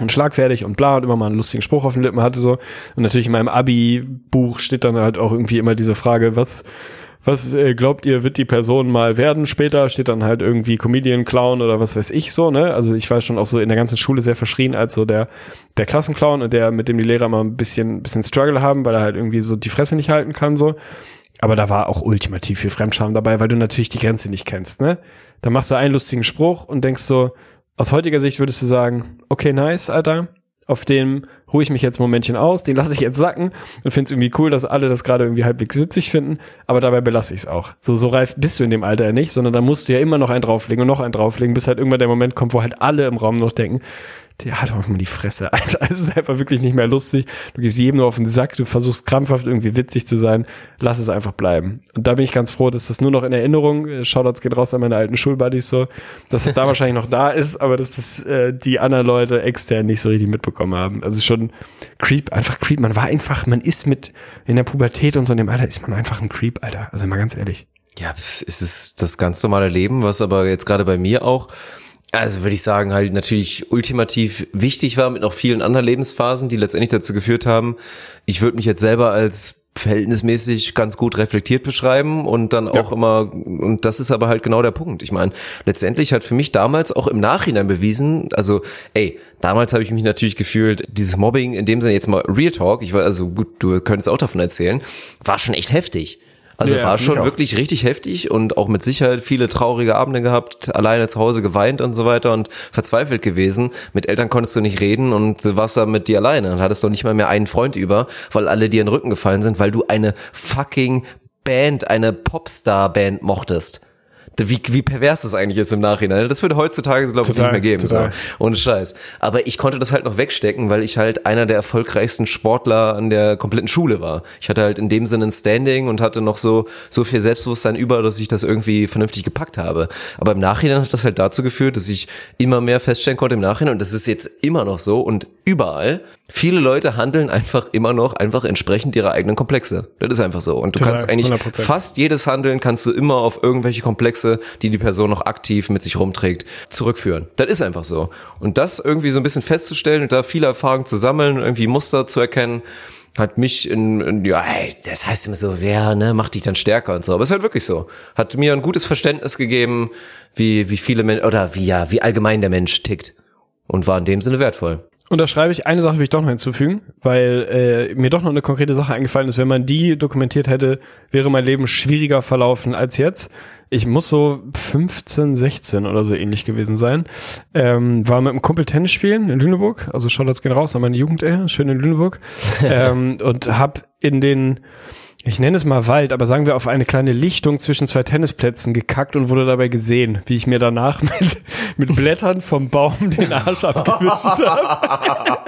und schlagfertig und bla und immer mal einen lustigen Spruch auf den Lippen hatte so. Und natürlich in meinem Abi-Buch steht dann halt auch irgendwie immer diese Frage, was, was äh, glaubt ihr, wird die Person mal werden später? Steht dann halt irgendwie Comedian, Clown oder was weiß ich so, ne? Also ich war schon auch so in der ganzen Schule sehr verschrien als so der, der Klassenclown und der, mit dem die Lehrer mal ein bisschen, bisschen Struggle haben, weil er halt irgendwie so die Fresse nicht halten kann, so. Aber da war auch ultimativ viel Fremdscham dabei, weil du natürlich die Grenze nicht kennst, ne? Da machst du einen lustigen Spruch und denkst so, aus heutiger Sicht würdest du sagen, okay, nice, Alter. Auf dem ruhe ich mich jetzt ein Momentchen aus, den lasse ich jetzt sacken und finde es irgendwie cool, dass alle das gerade irgendwie halbwegs witzig finden, aber dabei belasse ich es auch. So, so reif bist du in dem Alter ja nicht, sondern da musst du ja immer noch einen drauflegen und noch einen drauflegen, bis halt irgendwann der Moment kommt, wo halt alle im Raum noch denken, der hat auf mal die Fresse, Alter. Es ist einfach wirklich nicht mehr lustig. Du gehst jedem nur auf den Sack, du versuchst krampfhaft irgendwie witzig zu sein. Lass es einfach bleiben. Und da bin ich ganz froh, dass das nur noch in Erinnerung, äh, Shoutouts geht raus an meine alten Schulbuddies so, dass es da wahrscheinlich noch da ist, aber dass das äh, die anderen Leute extern nicht so richtig mitbekommen haben. Also schon Creep, einfach Creep. Man war einfach, man ist mit in der Pubertät und so in dem Alter ist man einfach ein Creep, Alter. Also mal ganz ehrlich. Ja, es ist das ganz normale Leben, was aber jetzt gerade bei mir auch also würde ich sagen, halt natürlich ultimativ wichtig war mit noch vielen anderen Lebensphasen, die letztendlich dazu geführt haben. Ich würde mich jetzt selber als verhältnismäßig ganz gut reflektiert beschreiben und dann auch immer, und das ist aber halt genau der Punkt. Ich meine, letztendlich hat für mich damals auch im Nachhinein bewiesen, also, ey, damals habe ich mich natürlich gefühlt, dieses Mobbing in dem Sinne jetzt mal Real Talk, ich war, also gut, du könntest auch davon erzählen, war schon echt heftig. Also Ja, war schon wirklich richtig heftig und auch mit Sicherheit viele traurige Abende gehabt, alleine zu Hause geweint und so weiter und verzweifelt gewesen. Mit Eltern konntest du nicht reden und warst da mit dir alleine und hattest doch nicht mal mehr einen Freund über, weil alle dir in den Rücken gefallen sind, weil du eine fucking Band, eine Popstar-Band mochtest. Wie, wie pervers das eigentlich ist im Nachhinein. Das würde heutzutage, glaube ich, Total, nicht mehr geben. total. So. Ohne Scheiß. Aber ich konnte das halt noch wegstecken, weil ich halt einer der erfolgreichsten Sportler an der kompletten Schule war. Ich hatte halt in dem Sinne ein Standing und hatte noch so, so viel Selbstbewusstsein über, dass ich das irgendwie vernünftig gepackt habe. Aber im Nachhinein hat das halt dazu geführt, dass ich immer mehr feststellen konnte im Nachhinein und das ist jetzt immer noch so und überall. Viele Leute handeln einfach immer noch einfach entsprechend ihrer eigenen Komplexe. Das ist einfach so. Und du Total, kannst eigentlich 100%. fast jedes Handeln kannst du immer auf irgendwelche Komplexe, die die Person noch aktiv mit sich rumträgt, zurückführen. Das ist einfach so. Und das irgendwie so ein bisschen festzustellen und da viele Erfahrungen zu sammeln, irgendwie Muster zu erkennen, hat mich in, in ja, ey, das heißt immer so, wer, ne, macht dich dann stärker und so. Aber es ist halt wirklich so. Hat mir ein gutes Verständnis gegeben, wie, wie viele Menschen, oder wie, ja, wie allgemein der Mensch tickt. Und war in dem Sinne wertvoll. Und da schreibe ich, eine Sache will ich doch noch hinzufügen, weil äh, mir doch noch eine konkrete Sache eingefallen ist. Wenn man die dokumentiert hätte, wäre mein Leben schwieriger verlaufen als jetzt. Ich muss so 15, 16 oder so ähnlich gewesen sein. Ähm, war mit einem Kumpel Tennis spielen in Lüneburg. Also Shoutouts gehen raus an meine Jugend, ey, schön in Lüneburg. ähm, und hab in den ich nenne es mal Wald, aber sagen wir auf eine kleine Lichtung zwischen zwei Tennisplätzen gekackt und wurde dabei gesehen, wie ich mir danach mit, mit Blättern vom Baum den Arsch abgewischt habe.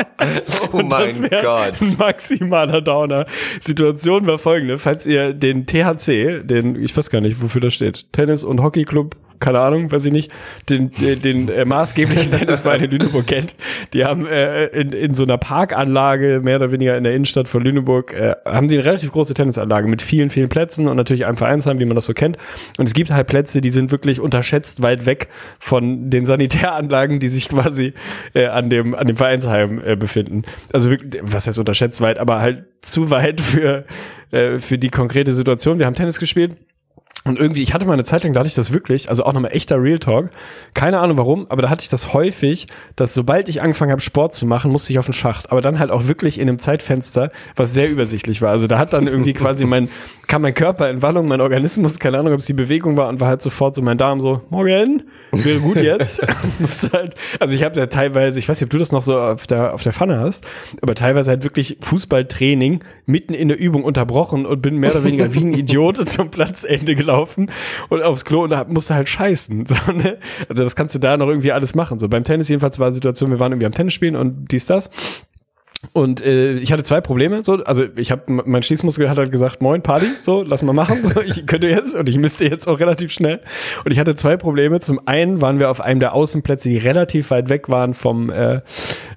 Oh Und das wär Ein maximaler Downer. Situation war folgende. Falls ihr den THC, den, ich weiß gar nicht, wofür das steht, Tennis- und Hockeyclub, keine Ahnung, weiß ich nicht, den, äh, den äh, maßgeblichen Tennisverein in Lüneburg kennt, die haben äh, in, in so einer Parkanlage, mehr oder weniger in der Innenstadt von Lüneburg, äh, haben die eine relativ große Tennisanlage mit vielen, vielen Plätzen und natürlich einem Vereinsheim, wie man das so kennt. Und es gibt halt Plätze, die sind wirklich unterschätzt weit weg von den Sanitäranlagen, die sich quasi äh, an dem an dem Vereinsheim äh, befinden. Also wirklich, was heißt unterschätzt weit, aber halt zu weit für äh, für die konkrete Situation. Wir haben Tennis gespielt. Und irgendwie, ich hatte mal eine Zeit lang, da hatte ich das wirklich, also auch nochmal echter Real Talk. Keine Ahnung warum, aber da hatte ich das häufig, dass sobald ich angefangen habe, Sport zu machen, musste ich auf den Schacht. Aber dann halt auch wirklich in einem Zeitfenster, was sehr übersichtlich war. Also da hat dann irgendwie quasi mein, kam mein Körper in Wallung, mein Organismus, keine Ahnung, ob es die Bewegung war und war halt sofort so mein Darm so, morgen, wäre gut jetzt. Musste halt, also ich habe ja teilweise, ich weiß nicht, ob du das noch so auf der, auf der Pfanne hast, aber teilweise halt wirklich Fußballtraining mitten in der Übung unterbrochen und bin mehr oder weniger wie ein Idiot zum Platzende gelaufen und aufs Klo und da musste halt scheißen. So, ne? Also das kannst du da noch irgendwie alles machen. So beim Tennis jedenfalls war die Situation, wir waren irgendwie am Tennis spielen und dies, das. Und äh, ich hatte zwei Probleme. So, also ich habe mein Schließmuskel hat halt gesagt, moin Party, so lass mal machen. So, ich könnte jetzt und ich müsste jetzt auch relativ schnell. Und ich hatte zwei Probleme. Zum einen waren wir auf einem der Außenplätze, die relativ weit weg waren vom äh,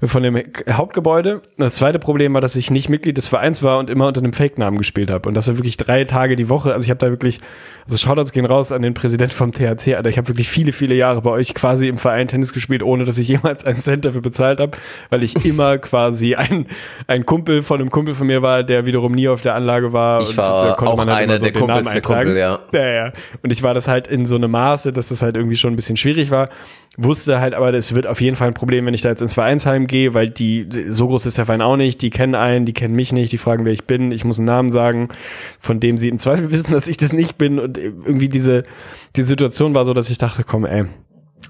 von dem Hauptgebäude. Das zweite Problem war, dass ich nicht Mitglied des Vereins war und immer unter einem Fake-Namen gespielt habe. Und das war wirklich drei Tage die Woche. Also ich habe da wirklich, also Shoutouts gehen raus an den Präsident vom THC, Alter. Ich habe wirklich viele, viele Jahre bei euch quasi im Verein Tennis gespielt, ohne dass ich jemals einen Cent dafür bezahlt habe, weil ich immer quasi ein, ein Kumpel von einem Kumpel von mir war, der wiederum nie auf der Anlage war. Ich war auch halt einer immer der Kumpels der Kumpel, ja. Ja, ja. Und ich war das halt in so einem Maße, dass das halt irgendwie schon ein bisschen schwierig war. Wusste halt aber, das wird auf jeden Fall ein Problem, wenn ich da jetzt ins Vereinsheim gehe, weil die, so groß ist der Verein auch nicht, die kennen einen, die kennen mich nicht, die fragen, wer ich bin, ich muss einen Namen sagen, von dem sie im Zweifel wissen, dass ich das nicht bin. Und irgendwie diese, die Situation war so, dass ich dachte, komm, ey,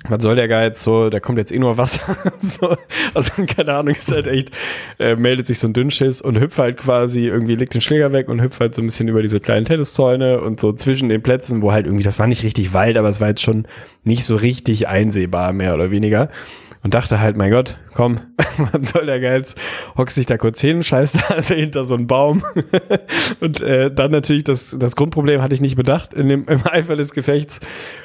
was soll der Geiz so, da kommt jetzt eh nur Wasser. so, also keine Ahnung, ist halt echt, äh, meldet sich so ein Dünnschiss und hüpft halt quasi, irgendwie legt den Schläger weg und hüpft halt so ein bisschen über diese kleinen Tenniszäune und so zwischen den Plätzen, wo halt irgendwie, das war nicht richtig Wald, aber es war jetzt schon nicht so richtig einsehbar, mehr oder weniger. Und dachte halt, mein Gott, komm, was soll der Geiz? Hockst dich da kurz hin, scheiß da also hinter so einen Baum. und äh, dann natürlich das, das Grundproblem hatte ich nicht bedacht in dem, im Eifer des Gefechts.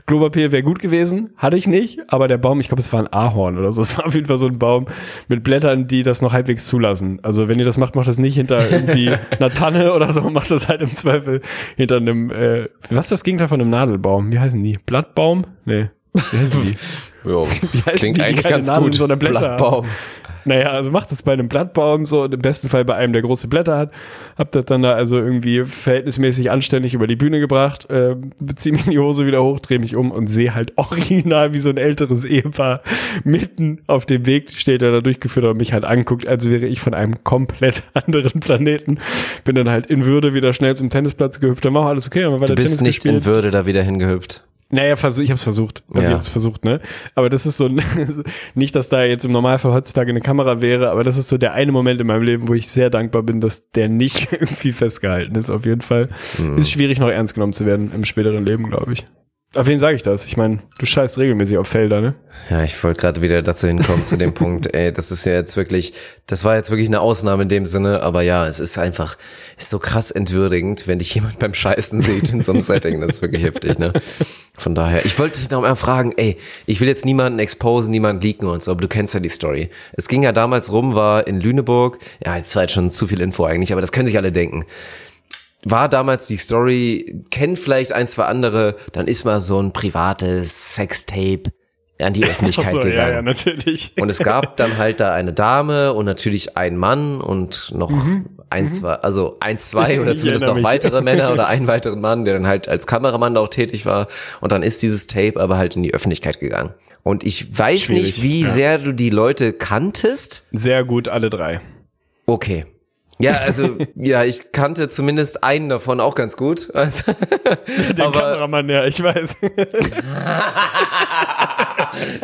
Klopapier wäre gut gewesen, hatte ich nicht, aber der Baum, ich glaube, es war ein Ahorn oder so. Es war auf jeden Fall so ein Baum mit Blättern, die das noch halbwegs zulassen. Also wenn ihr das macht, macht das nicht hinter irgendwie einer Tanne oder so, macht das halt im Zweifel hinter einem, äh, was ist das Gegenteil von einem Nadelbaum? Wie heißen die? Blattbaum? Nee. Die? Jo, Wie heißen klingt die, die eigentlich keine ganz Nadeln, gut. sondern Blätter Blattbaum. Naja, also macht das bei einem Blattbaum so und im besten Fall bei einem, der große Blätter hat. Hab das dann da also irgendwie verhältnismäßig anständig über die Bühne gebracht, äh, zieh mir die Hose wieder hoch, dreh mich um und sehe halt original wie so ein älteres Ehepaar mitten auf dem Weg steht, der da durchgeführt hat und mich halt anguckt, als wäre ich von einem komplett anderen Planeten. Bin dann halt in Würde wieder schnell zum Tennisplatz gehüpft, dann war auch alles okay, dann wir Du bist Tennis nicht gespielt. in Würde da wieder hingehüpft. Naja, versuch, ich habe es versucht. Also Ja. ich habe es versucht, ne? Aber das ist so ein, nicht, dass da jetzt im Normalfall heutzutage eine Kamera wäre, aber das ist so der eine Moment in meinem Leben, wo ich sehr dankbar bin, dass der nicht irgendwie festgehalten ist. Auf jeden Fall Hm. ist schwierig, noch ernst genommen zu werden im späteren Leben, glaube ich. Auf wen sage ich das? Ich meine, du scheißt regelmäßig auf Felder, ne? Ja, ich wollte gerade wieder dazu hinkommen, zu dem Punkt, ey, das ist ja jetzt wirklich, das war jetzt wirklich eine Ausnahme in dem Sinne, aber ja, es ist einfach, ist so krass entwürdigend, wenn dich jemand beim Scheißen sieht in so einem Setting, das ist wirklich heftig, ne? Von daher, ich wollte dich noch mal fragen, ey, ich will jetzt niemanden exposen, niemanden leaken und so, aber du kennst ja die Story. Es ging ja damals rum, war in Lüneburg, ja, jetzt war jetzt schon zu viel Info eigentlich, aber das können sich alle denken war damals die Story, kennt vielleicht ein, zwei andere, dann ist mal so ein privates Sextape an die Öffentlichkeit so, gegangen. ja, ja, natürlich. Und es gab dann halt da eine Dame und natürlich einen Mann und noch ein, zwei, also ein, zwei oder zumindest noch mich. weitere Männer oder einen weiteren Mann, der dann halt als Kameramann da auch tätig war. Und dann ist dieses Tape aber halt in die Öffentlichkeit gegangen. Und ich weiß Schwierig, nicht, wie ja. sehr du die Leute kanntest. Sehr gut, alle drei. Okay. Ja, also, ja, ich kannte zumindest einen davon auch ganz gut. Also, Den aber Kameramann, ja, ich weiß.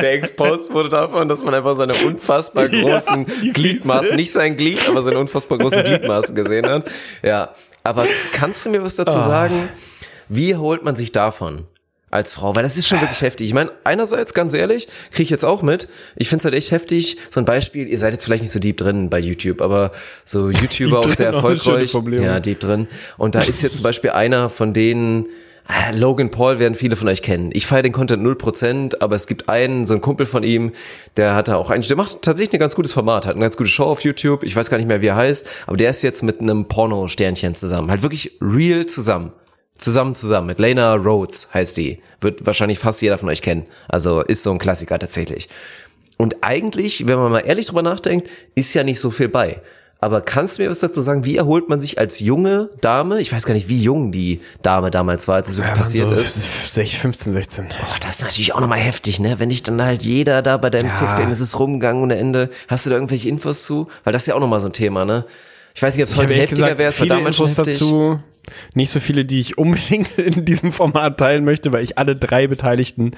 der exposed wurde davon, dass man einfach seine unfassbar großen die Gliedmaßen, nicht sein Glied, aber seine unfassbar großen Gliedmaßen gesehen hat. Ja, aber kannst du mir was dazu sagen? Wie holt man sich davon? Als Frau, weil das ist schon wirklich heftig. Ich meine, einerseits, ganz ehrlich, kriege ich jetzt auch mit. Ich finde es halt echt heftig. So ein Beispiel, ihr seid jetzt vielleicht nicht so deep drin bei YouTube, aber so YouTuber auch sehr erfolgreich. Ja, deep drin. Und da ist jetzt zum Beispiel einer von denen, ah, Logan Paul werden viele von euch kennen. Ich feiere den Content 0%, aber es gibt einen, so einen Kumpel von ihm, der hat da auch eigentlich, der macht tatsächlich ein ganz gutes Format, hat eine ganz gute Show auf YouTube. Ich weiß gar nicht mehr, wie er heißt, aber der ist jetzt mit einem Porno-Sternchen zusammen. Halt wirklich real zusammen. Zusammen, zusammen. Mit Lena Rhodes heißt die. Wird wahrscheinlich fast jeder von euch kennen. Also ist so ein Klassiker tatsächlich. Und eigentlich, wenn man mal ehrlich drüber nachdenkt, ist ja nicht so viel bei. Aber kannst du mir was dazu sagen? Wie erholt man sich als junge Dame? Ich weiß gar nicht, wie jung die Dame damals war, als es wirklich passiert so ist. 16, 15, 16. Boah, das ist natürlich auch nochmal heftig, ne? Wenn dich dann halt jeder da bei deinem Ja. Sexband ist es rumgegangen ohne Ende. Hast du da irgendwelche Infos zu? Weil das ist ja auch nochmal so ein Thema, ne? Ich weiß nicht, ob es heute heftiger wäre, es war damals schon Infos heftig. dazu. Nicht so viele, die ich unbedingt in diesem Format teilen möchte, weil ich alle drei Beteiligten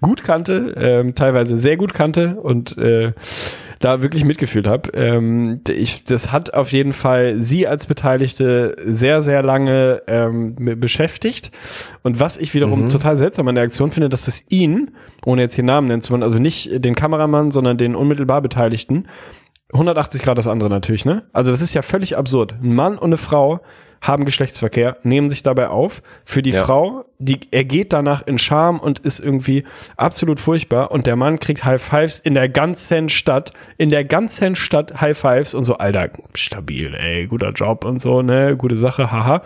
gut kannte, ähm, teilweise sehr gut kannte und äh, da wirklich mitgefühlt habe. Ähm, ich, das hat auf jeden Fall sie als Beteiligte sehr, sehr lange ähm, beschäftigt. Und was ich wiederum total seltsam an der Aktion finde, dass es ihn, ohne jetzt hier Namen nennen zu wollen, also nicht den Kameramann, sondern den unmittelbar Beteiligten, 180 Grad das andere natürlich, ne? Also das ist ja völlig absurd. Ein Mann und eine Frau haben Geschlechtsverkehr, nehmen sich dabei auf. Für die Ja. Frau, die, er geht danach in Scham und ist irgendwie absolut furchtbar. Und der Mann kriegt High Fives in der ganzen Stadt, in der ganzen Stadt High Fives und so, Alter, stabil, ey, guter Job und so, ne, gute Sache, haha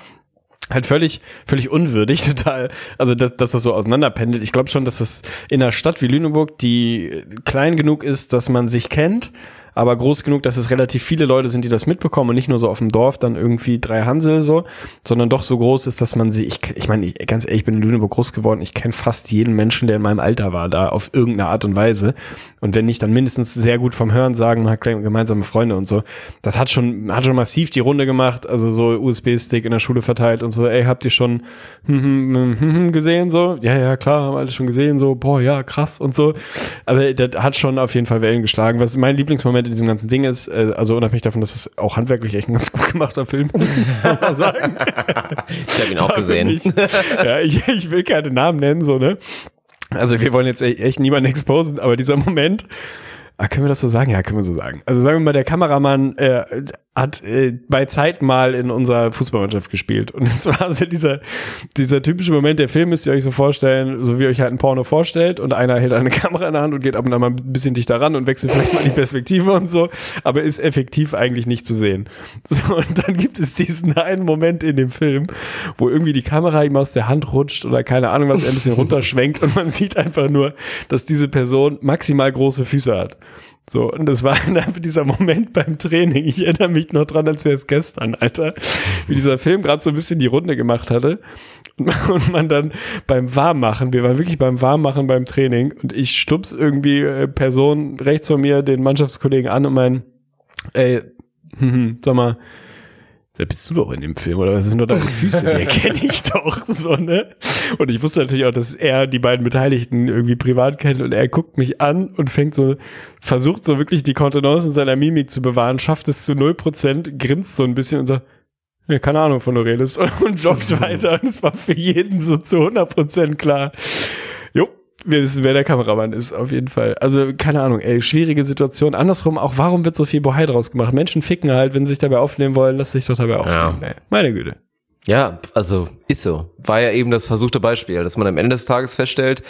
halt völlig, völlig unwürdig, total. Also, dass, dass das so auseinanderpendelt. Ich glaube schon, dass das in einer Stadt wie Lüneburg, die klein genug ist, dass man sich kennt, aber groß genug, dass es relativ viele Leute sind, die das mitbekommen und nicht nur so auf dem Dorf dann irgendwie drei Hansel so, sondern doch so groß ist, dass man sie, ich, ich meine, ich, ganz ehrlich, ich bin in Lüneburg groß geworden, ich kenne fast jeden Menschen, der in meinem Alter war, da auf irgendeine Art und Weise. Und wenn nicht, dann mindestens sehr gut vom Hören sagen, hat gemeinsame Freunde und so. Das hat schon, hat schon massiv die Runde gemacht, also so USB-Stick in der Schule verteilt und so, ey, habt ihr schon hm, hm, hm, gesehen so? Ja, ja, klar, haben alle schon gesehen, so, boah, ja, krass und so. Also das hat schon auf jeden Fall Wellen geschlagen. Was mein Lieblingsmoment in diesem ganzen Ding ist, äh, also unabhängig davon, dass es auch handwerklich echt ein ganz gut gemachter Film ist, muss man sagen. Ich habe ihn auch gesehen. Ich, ja, ich, ich will keine Namen nennen, so, ne? Also wir wollen jetzt e- echt niemanden exposen, aber dieser Moment, ah, können wir das so sagen? Ja, können wir so sagen. Also sagen wir mal, der Kameramann äh, hat äh, bei Zeit mal in unserer Fußballmannschaft gespielt. Und es war so dieser, dieser typische Moment, der Film müsst ihr euch so vorstellen, so wie ihr euch halt ein Porno vorstellt und einer hält eine Kamera in der Hand und geht ab und an mal ein bisschen dichter ran und wechselt vielleicht mal die Perspektive und so, aber ist effektiv eigentlich nicht zu sehen. So, und dann gibt es diesen einen Moment in dem Film, wo irgendwie die Kamera ihm aus der Hand rutscht oder keine Ahnung was, er ein bisschen runterschwenkt und man sieht einfach nur, dass diese Person maximal große Füße hat. So, und das war einfach dieser Moment beim Training. Ich erinnere mich noch dran, als wäre es gestern, Alter, wie dieser Film gerade so ein bisschen die Runde gemacht hatte. Und man- dann beim Warmmachen, wir waren wirklich beim Warmmachen beim Training und ich stups irgendwie äh, Person rechts von mir, den Mannschaftskollegen an und mein, ey, sag mal, da bist du doch in dem Film, oder was sind doch deine Füße? Die erkenne ich doch, so, ne? Und ich wusste natürlich auch, dass er die beiden Beteiligten irgendwie privat kennt und er guckt mich an und fängt so, versucht so wirklich die Kontenance in seiner Mimik zu bewahren, schafft es zu null Prozent, grinst so ein bisschen und sagt, ja, keine Ahnung von du redest und, und joggt weiter und es war für jeden so zu 100 Prozent klar. Wir wissen, wer der Kameramann ist, auf jeden Fall. Also, keine Ahnung, ey, schwierige Situation. Andersrum, auch warum wird so viel Bohai draus gemacht? Menschen ficken halt, wenn sie sich dabei aufnehmen wollen, lass sich doch dabei aufnehmen. Ey, meine Güte. Ja, also ist so. War ja eben das versuchte Beispiel, dass man am Ende des Tages feststellt,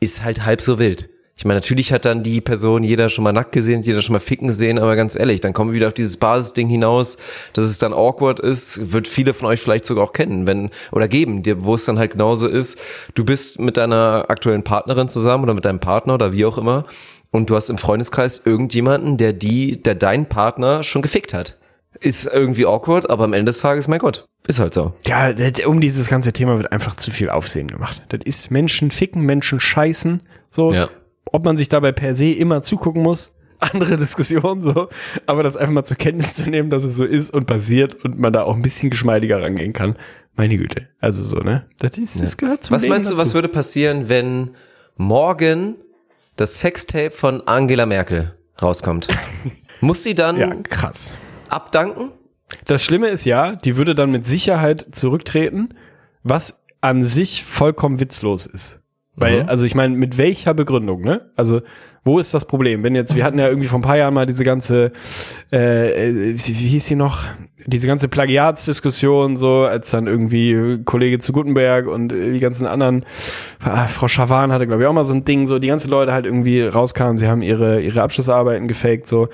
ist halt halb so wild. Ich meine, natürlich hat dann die Person jeder schon mal nackt gesehen, jeder schon mal ficken gesehen, aber ganz ehrlich, dann kommen wir wieder auf dieses Basisding hinaus, dass es dann awkward ist, wird viele von euch vielleicht sogar auch kennen, wenn, oder geben, dir, wo es dann halt genauso ist, du bist mit deiner aktuellen Partnerin zusammen oder mit deinem Partner oder wie auch immer und du hast im Freundeskreis irgendjemanden, der die, der deinen Partner schon gefickt hat. Ist irgendwie awkward, aber am Ende des Tages, mein Gott, ist halt so. Ja, um dieses ganze Thema wird einfach zu viel Aufsehen gemacht. Das ist Menschen ficken, Menschen scheißen, so. Ja. Ob man sich dabei per se immer zugucken muss, andere Diskussion so, aber das einfach mal zur Kenntnis zu nehmen, dass es so ist und passiert und man da auch ein bisschen geschmeidiger rangehen kann. Meine Güte. Also so, ne? Das ist, das gehört zum Was Leben meinst du, dazu. was würde passieren, wenn morgen das Sextape von Angela Merkel rauskommt? Muss sie dann Ja, krass. abdanken? Das Schlimme ist ja, die würde dann mit Sicherheit zurücktreten, was an sich vollkommen witzlos ist. Weil, also ich meine, mit welcher Begründung, ne? Also, wo ist das Problem? Wenn jetzt, wir hatten ja irgendwie vor ein paar Jahren mal diese ganze, äh, äh, wie wie hieß sie noch? Diese ganze Plagiatsdiskussion, so, als dann irgendwie Kollege zu Gutenberg und äh, die ganzen anderen, ah, Frau Schawan hatte, glaube ich, auch mal so ein Ding, so, die ganzen Leute halt irgendwie rauskamen, sie haben ihre, ihre Abschlussarbeiten gefaked, so,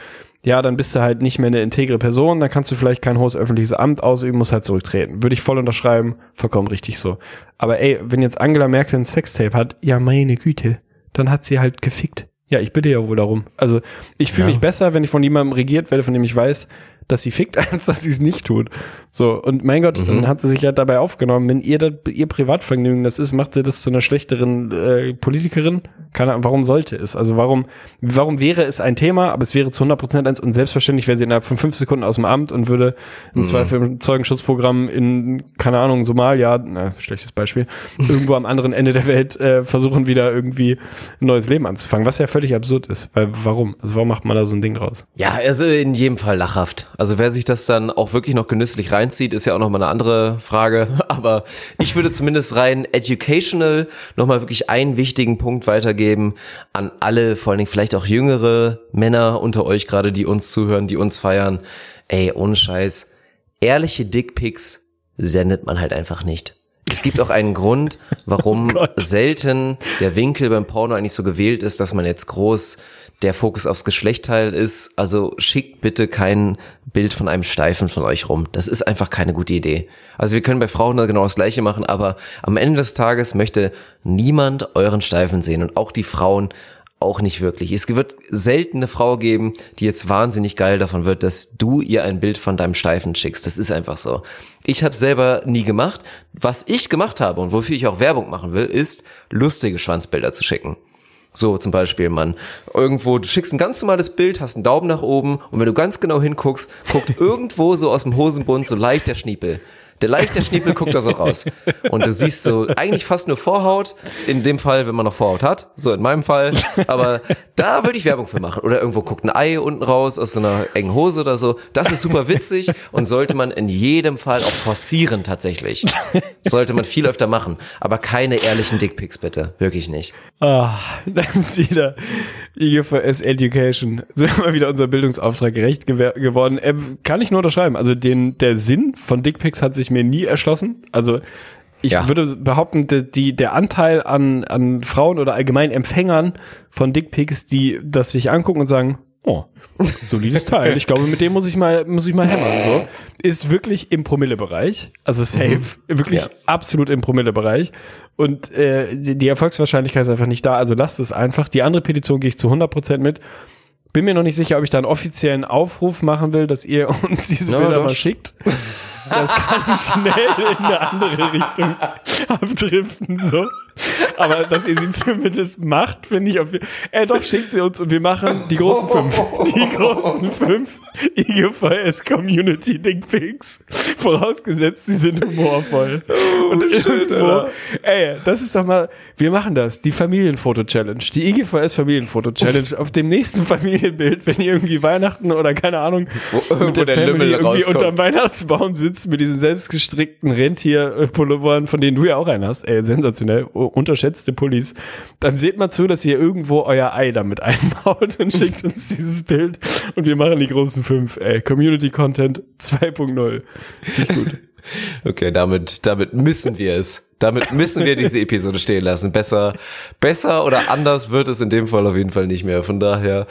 ja, dann bist du halt nicht mehr eine integre Person, dann kannst du vielleicht kein hohes öffentliches Amt ausüben, musst halt zurücktreten. Würde ich voll unterschreiben, vollkommen richtig so. Aber ey, wenn jetzt Angela Merkel ein Sextape hat, ja meine Güte, dann hat sie halt gefickt. Ja, ich bitte ja wohl darum. Also ich fühle Ja. mich besser, wenn ich von jemandem regiert werde, von dem ich weiß, dass sie fickt, als dass sie es nicht tut. So, und mein Gott, dann hat sie sich ja dabei aufgenommen. Wenn ihr das, ihr Privatvergnügen das ist, macht sie das zu einer schlechteren äh, Politikerin? Keine Ahnung, warum sollte es? Also warum, warum wäre es ein Thema, aber es wäre zu 100% eins und selbstverständlich wäre sie innerhalb von fünf Sekunden aus dem Amt und würde im Zweifel im Zeugenschutzprogramm in, keine Ahnung, Somalia, na, schlechtes Beispiel, irgendwo am anderen Ende der Welt äh, versuchen wieder irgendwie ein neues Leben anzufangen, was ja völlig absurd ist. Weil warum? Also warum macht man da so ein Ding raus? Ja, also in jedem Fall lachhaft. Also wer sich das dann auch wirklich noch genüsslich reinzieht, ist ja auch nochmal eine andere Frage. Aber ich würde zumindest rein educational nochmal wirklich einen wichtigen Punkt weitergeben an alle, vor allen Dingen vielleicht auch jüngere Männer unter euch gerade, die uns zuhören, die uns feiern. Ey, ohne Scheiß. Ehrliche Dickpics sendet man halt einfach nicht. Es gibt auch einen Grund, warum selten der Winkel beim Porno eigentlich so gewählt ist, dass man jetzt groß der Fokus aufs Geschlechtteil ist. Also schickt bitte kein Bild von einem Steifen von euch rum. Das ist einfach keine gute Idee. Also wir können bei Frauen da genau das Gleiche machen, aber am Ende des Tages möchte niemand euren Steifen sehen und auch die Frauen auch nicht wirklich. Es wird selten eine Frau geben, die jetzt wahnsinnig geil davon wird, dass du ihr ein Bild von deinem Steifen schickst. Das ist einfach so. Ich habe selber nie gemacht. Was ich gemacht habe und wofür ich auch Werbung machen will, ist lustige Schwanzbilder zu schicken. So zum Beispiel, man irgendwo, du schickst ein ganz normales Bild, hast einen Daumen nach oben und wenn du ganz genau hinguckst, guckt irgendwo so aus dem Hosenbund so leicht der Schniepel. Der leichte Schniepel guckt da so raus. Und du siehst so eigentlich fast nur Vorhaut. In dem Fall, wenn man noch Vorhaut hat. So in meinem Fall. Aber da würde ich Werbung für machen. Oder irgendwo guckt ein Ei unten raus aus so einer engen Hose oder so. Das ist super witzig und sollte man in jedem Fall auch forcieren tatsächlich. Sollte man viel öfter machen. Aber keine ehrlichen Dickpics bitte. Wirklich nicht. Ah, das ist wieder IGVS Education. Sind wir wieder unser Bildungsauftrag gerecht geworden. Äh, kann ich nur unterschreiben. Also den, der Sinn von Dickpics hat sich mir nie erschlossen. Also ich ja. würde behaupten, die, der Anteil an, an Frauen oder allgemein Empfängern von Dickpics, die das sich angucken und sagen, oh, solides Teil. Ich glaube, mit dem muss ich mal, muss ich mal hämmern, so. Ist wirklich im Promille-Bereich. Also safe. Mhm. Wirklich ja. absolut im Promille-Bereich. Und äh, die, die Erfolgswahrscheinlichkeit ist einfach nicht da. Also lasst es einfach. Die andere Petition gehe ich zu 100 Prozent mit. Bin mir noch nicht sicher, ob ich da einen offiziellen Aufruf machen will, dass ihr uns diese no, Bilder doch. mal schickt. Das kann schnell in eine andere Richtung abdriften, so. Aber dass ihr sie zumindest macht, finde ich auf Ey, doch, schickt sie uns und wir machen die großen fünf. Die großen fünf IGVS Community Dickpics. Vorausgesetzt, sie sind humorvoll. Oh, und irgendwo, ey, das ist doch mal, wir machen das. Die Familienfoto-Challenge. Die IGVS Familienfoto-Challenge. Auf dem nächsten Familienbild, wenn ihr irgendwie Weihnachten oder keine Ahnung, wo, mit der, der Family irgendwie unterm Weihnachtsbaum sitzt mit diesen selbstgestrickten Rentierpullovern, von denen du ja auch einen hast. Ey, sensationell unterschätzte Pullis, dann seht mal zu, dass ihr irgendwo euer Ei damit einbaut und schickt uns dieses Bild und wir machen die großen fünf. Ey, Community Content 2.0. Finde gut. Okay, damit, damit müssen wir es. Damit müssen wir diese Episode stehen lassen. Besser, besser oder anders wird es in dem Fall auf jeden Fall nicht mehr. Von daher,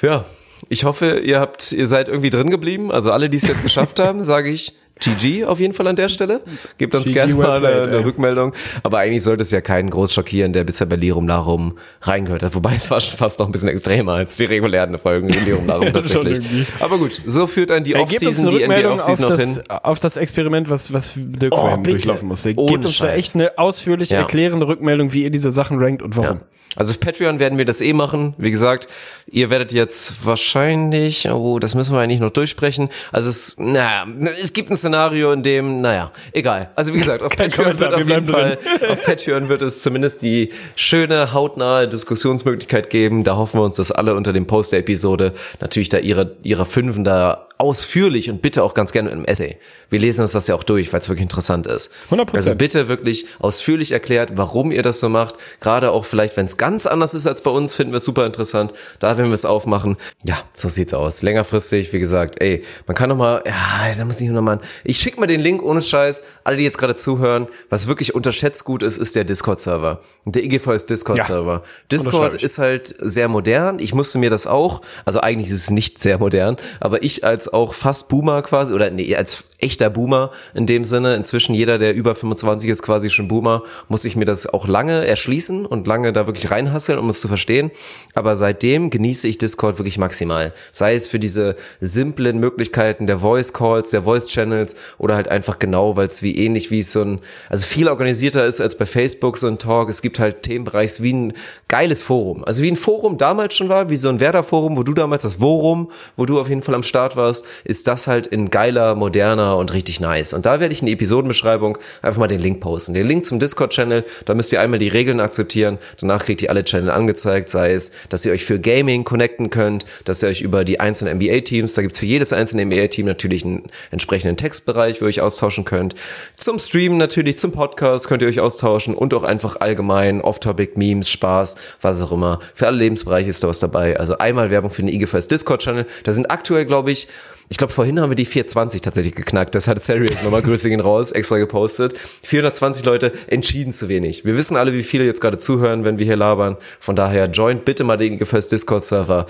ja, ich hoffe, ihr habt, ihr seid irgendwie drin geblieben. Also alle, die es jetzt geschafft haben, sage ich GG auf jeden Fall an der Stelle. Gebt uns gerne mal eine, eine Rückmeldung. Aber eigentlich sollte es ja keinen groß schockieren, der bisher bei Lirum Larum reingehört hat. Wobei es war schon fast noch ein bisschen extremer als die regulären Folgen in Lirum Larum tatsächlich. Aber gut, so führt dann die Offseason, die NBA Offseason noch hin. Auf das Experiment, was, was Dirk oh, durchlaufen musste. Gebt uns da echt eine ausführlich ja. erklärende Rückmeldung, wie ihr diese Sachen rankt und warum. Ja. Also auf Patreon werden wir das eh machen. Wie gesagt, ihr werdet jetzt wahrscheinlich, oh, das müssen wir eigentlich noch durchsprechen. Also es, naja, es gibt ein Szenario, in dem, naja, egal. Also wie gesagt, auf Patreon wird auf jeden Fall, auf Patreon wird es zumindest die schöne, hautnahe Diskussionsmöglichkeit geben. Da hoffen wir uns, dass alle unter dem Post der Episode natürlich da ihre, ihre Fünfen da ausführlich und bitte auch ganz gerne im Essay. Wir lesen uns das ja auch durch, weil es wirklich interessant ist. 100%. Also bitte wirklich ausführlich erklärt, warum ihr das so macht. Gerade auch vielleicht, wenn es ganz anders ist als bei uns, finden wir es super interessant. Da werden wir es aufmachen. Ja, so sieht's aus. Längerfristig, wie gesagt, ey, man kann noch mal, ja, da muss ich noch mal, ich schicke mal den Link ohne Scheiß. Alle, die jetzt gerade zuhören, was wirklich unterschätzt gut ist, ist der Discord-Server. Der IGV ist Discord-Server. Ja, Discord ist halt sehr modern. Ich musste mir das auch, also eigentlich ist es nicht sehr modern, aber ich als auch fast Boomer quasi, oder nee, als echter Boomer in dem Sinne. Inzwischen jeder, der über 25 ist, quasi schon Boomer, muss ich mir das auch lange erschließen und lange da wirklich reinhasseln, um es zu verstehen. Aber seitdem genieße ich Discord wirklich maximal. Sei es für diese simplen Möglichkeiten der Voice Calls, der Voice Channels oder halt einfach genau, weil es wie ähnlich wie so ein, also viel organisierter ist als bei Facebook so ein Talk. Es gibt halt Themenbereichs wie ein geiles Forum. Also wie ein Forum damals schon war, wie so ein Werder-Forum, wo du damals das Worum, wo du auf jeden Fall am Start warst, ist das halt in geiler, moderner und richtig nice. Und da werde ich in die Episodenbeschreibung einfach mal den Link posten. Den Link zum Discord-Channel, da müsst ihr einmal die Regeln akzeptieren. Danach kriegt ihr alle Channel angezeigt, sei es, dass ihr euch für Gaming connecten könnt, dass ihr euch über die einzelnen NBA-Teams, da gibt's für jedes einzelne NBA-Team natürlich einen entsprechenden Textbereich, wo ihr euch austauschen könnt. Zum Streamen natürlich, zum Podcast könnt ihr euch austauschen und auch einfach allgemein Off-Topic, Memes, Spaß, was auch immer. Für alle Lebensbereiche ist da was dabei. Also einmal Werbung für den IGFS Discord-Channel. Da sind aktuell, glaube ich, ich glaube, vorhin haben wir die 420 tatsächlich geknackt nackt. Das hat Serious nochmal Grüße gehen raus, extra gepostet. 420 Leute, entschieden zu wenig. Wir wissen alle, wie viele jetzt gerade zuhören, wenn wir hier labern. Von daher joint bitte mal den Gefäß Discord-Server.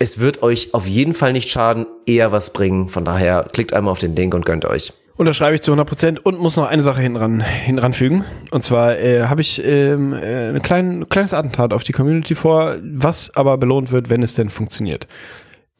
Es wird euch auf jeden Fall nicht schaden, eher was bringen. Von daher klickt einmal auf den Link und gönnt euch. Unterschreibe ich zu 100 Prozent und muss noch eine Sache hinten ran, hinten ranfügen. Und zwar äh, habe ich ähm, äh, ein klein, kleines Attentat auf die Community vor, was aber belohnt wird, wenn es denn funktioniert.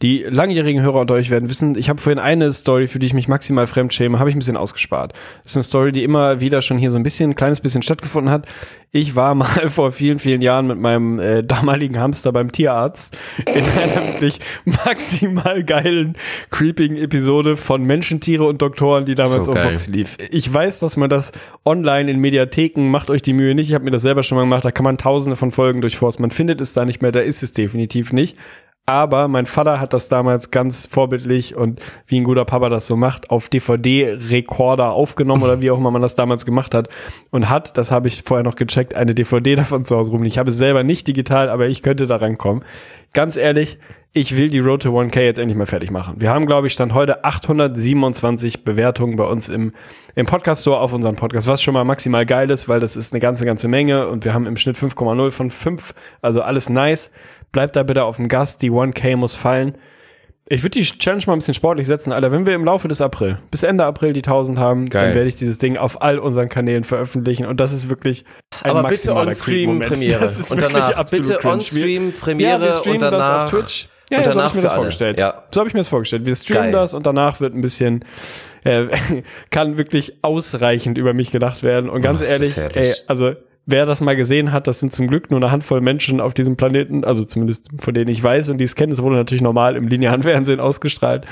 Die langjährigen Hörer unter euch werden wissen, ich habe vorhin eine Story, für die ich mich maximal fremdschäme, habe ich ein bisschen ausgespart. Das ist eine Story, die immer wieder schon hier so ein bisschen, ein kleines bisschen stattgefunden hat. Ich war mal vor vielen, vielen Jahren mit meinem äh, damaligen Hamster beim Tierarzt in einer wirklich maximal geilen, creeping Episode von Menschen, Tiere und Doktoren, die damals So auf. Vox lief. Ich weiß, dass man das online in Mediatheken, macht euch die Mühe nicht, ich habe mir das selber schon mal gemacht, da kann man tausende von Folgen durchforsten. Man findet es da nicht mehr, da ist es definitiv nicht. Aber mein Vater hat das damals ganz vorbildlich und wie ein guter Papa das so macht, auf DVD-Rekorder aufgenommen oder wie auch immer man das damals gemacht hat und hat, das habe ich vorher noch gecheckt, eine DVD davon zu Hause rumliegen. Ich habe es selber nicht digital, aber ich könnte da rankommen. Ganz ehrlich, ich will die Road to 1K jetzt endlich mal fertig machen. Wir haben, glaube ich, Stand heute 827 Bewertungen bei uns im, im Podcast-Store auf unserem Podcast, was schon mal maximal geil ist, weil das ist eine ganze, ganze Menge und wir haben im Schnitt 5,0 von 5, also alles nice. Bleibt da bitte auf dem Gast, die 1K muss fallen. Ich würde die Challenge mal ein bisschen sportlich setzen, Alter. Wenn wir im Laufe des April, bis Ende April die 1000 haben, Geil. dann werde ich dieses Ding auf all unseren Kanälen veröffentlichen und das ist wirklich ein Aber bitte maximaler on-stream. Premiere. Das ist Und wirklich danach absolut bitte on-stream Wir- Premiere ja, wir streamen und danach- das auf Twitch. Ja, und ja, so danach habe ich mir das alle. vorgestellt. Ja. So habe ich mir das vorgestellt. Wir streamen Geil. das und danach wird ein bisschen, äh, kann wirklich ausreichend über mich gedacht werden. Und ganz Oh, das ist ehrlich, ey, also wer das mal gesehen hat, das sind zum Glück nur eine Handvoll Menschen auf diesem Planeten, also zumindest von denen ich weiß und die es kennen, es wurde natürlich normal im linearen Fernsehen ausgestrahlt.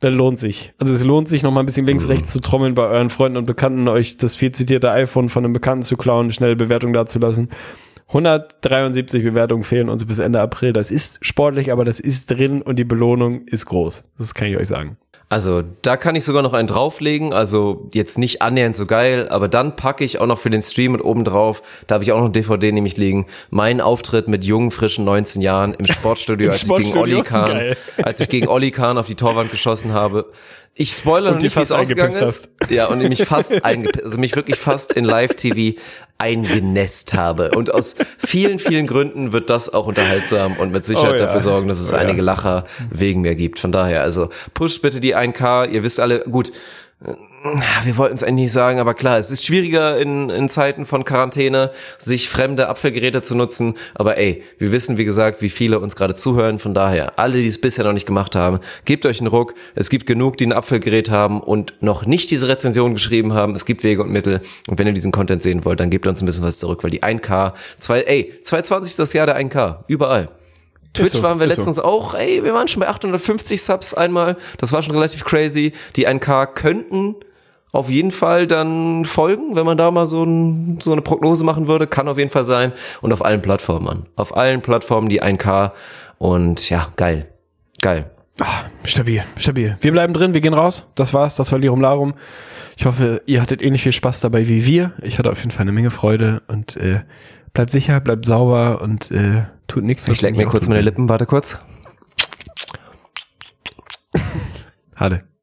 Dann lohnt sich. Also es lohnt sich noch mal ein bisschen links, rechts zu trommeln bei euren Freunden und Bekannten, euch das viel zitierte iPhone von einem Bekannten zu klauen, eine schnelle Bewertung dazulassen. 173 Bewertungen fehlen uns bis Ende April. Das ist sportlich, aber das ist drin und die Belohnung ist groß. Das kann ich euch sagen. Also da kann ich sogar noch einen drauflegen, also jetzt nicht annähernd so geil, aber dann packe ich auch noch für den Stream und obendrauf, da habe ich auch noch ein DVD nämlich liegen, mein Auftritt mit jungen, frischen 19 Jahren im Sportstudio, Im als ich gegen Sportstudio? Olli Kahn, als ich gegen Olli Kahn auf die Torwand geschossen habe. Ich spoilere dir nicht, wie es ausgegangen ist. Ja, und mich fast eingepisst, also mich wirklich fast in Live-TV eingenässt habe. Und aus vielen, vielen Gründen wird das auch unterhaltsam und mit Sicherheit Oh ja. dafür sorgen, dass es Oh ja. einige Lacher wegen mir gibt. Von daher, also pusht bitte die 1K. Ihr wisst alle, gut, wir wollten es eigentlich nicht sagen, aber klar, es ist schwieriger in, in Zeiten von Quarantäne, sich fremde Apfelgeräte zu nutzen. Aber ey, wir wissen, wie gesagt, wie viele uns gerade zuhören. Von daher, alle, die es bisher noch nicht gemacht haben, gebt euch einen Ruck. Es gibt genug, die ein Apfelgerät haben und noch nicht diese Rezension geschrieben haben. Es gibt Wege und Mittel. Und wenn ihr diesen Content sehen wollt, dann gebt uns ein bisschen was zurück, weil die 1K, zwei, ey, 2020 ist das Jahr der 1K. Überall. Twitch so, waren wir ist so. letztens auch, ey, wir waren schon bei 850 Subs einmal. Das war schon relativ crazy. Die 1K könnten auf jeden Fall dann folgen, wenn man da mal so, ein, so eine Prognose machen würde. Kann auf jeden Fall sein. Und auf allen Plattformen, Mann. Auf allen Plattformen die 1K. Und ja, geil. Geil. Stabil, stabil. Wir bleiben drin, wir gehen raus. Das war's, das war Lirum Larum. Ich hoffe, ihr hattet ähnlich viel Spaß dabei wie wir. Ich hatte auf jeden Fall eine Menge Freude und äh, bleibt sicher, bleibt sauber und äh, tut nichts. Ich leck mir kurz meine. Lippen, warte kurz. Hade.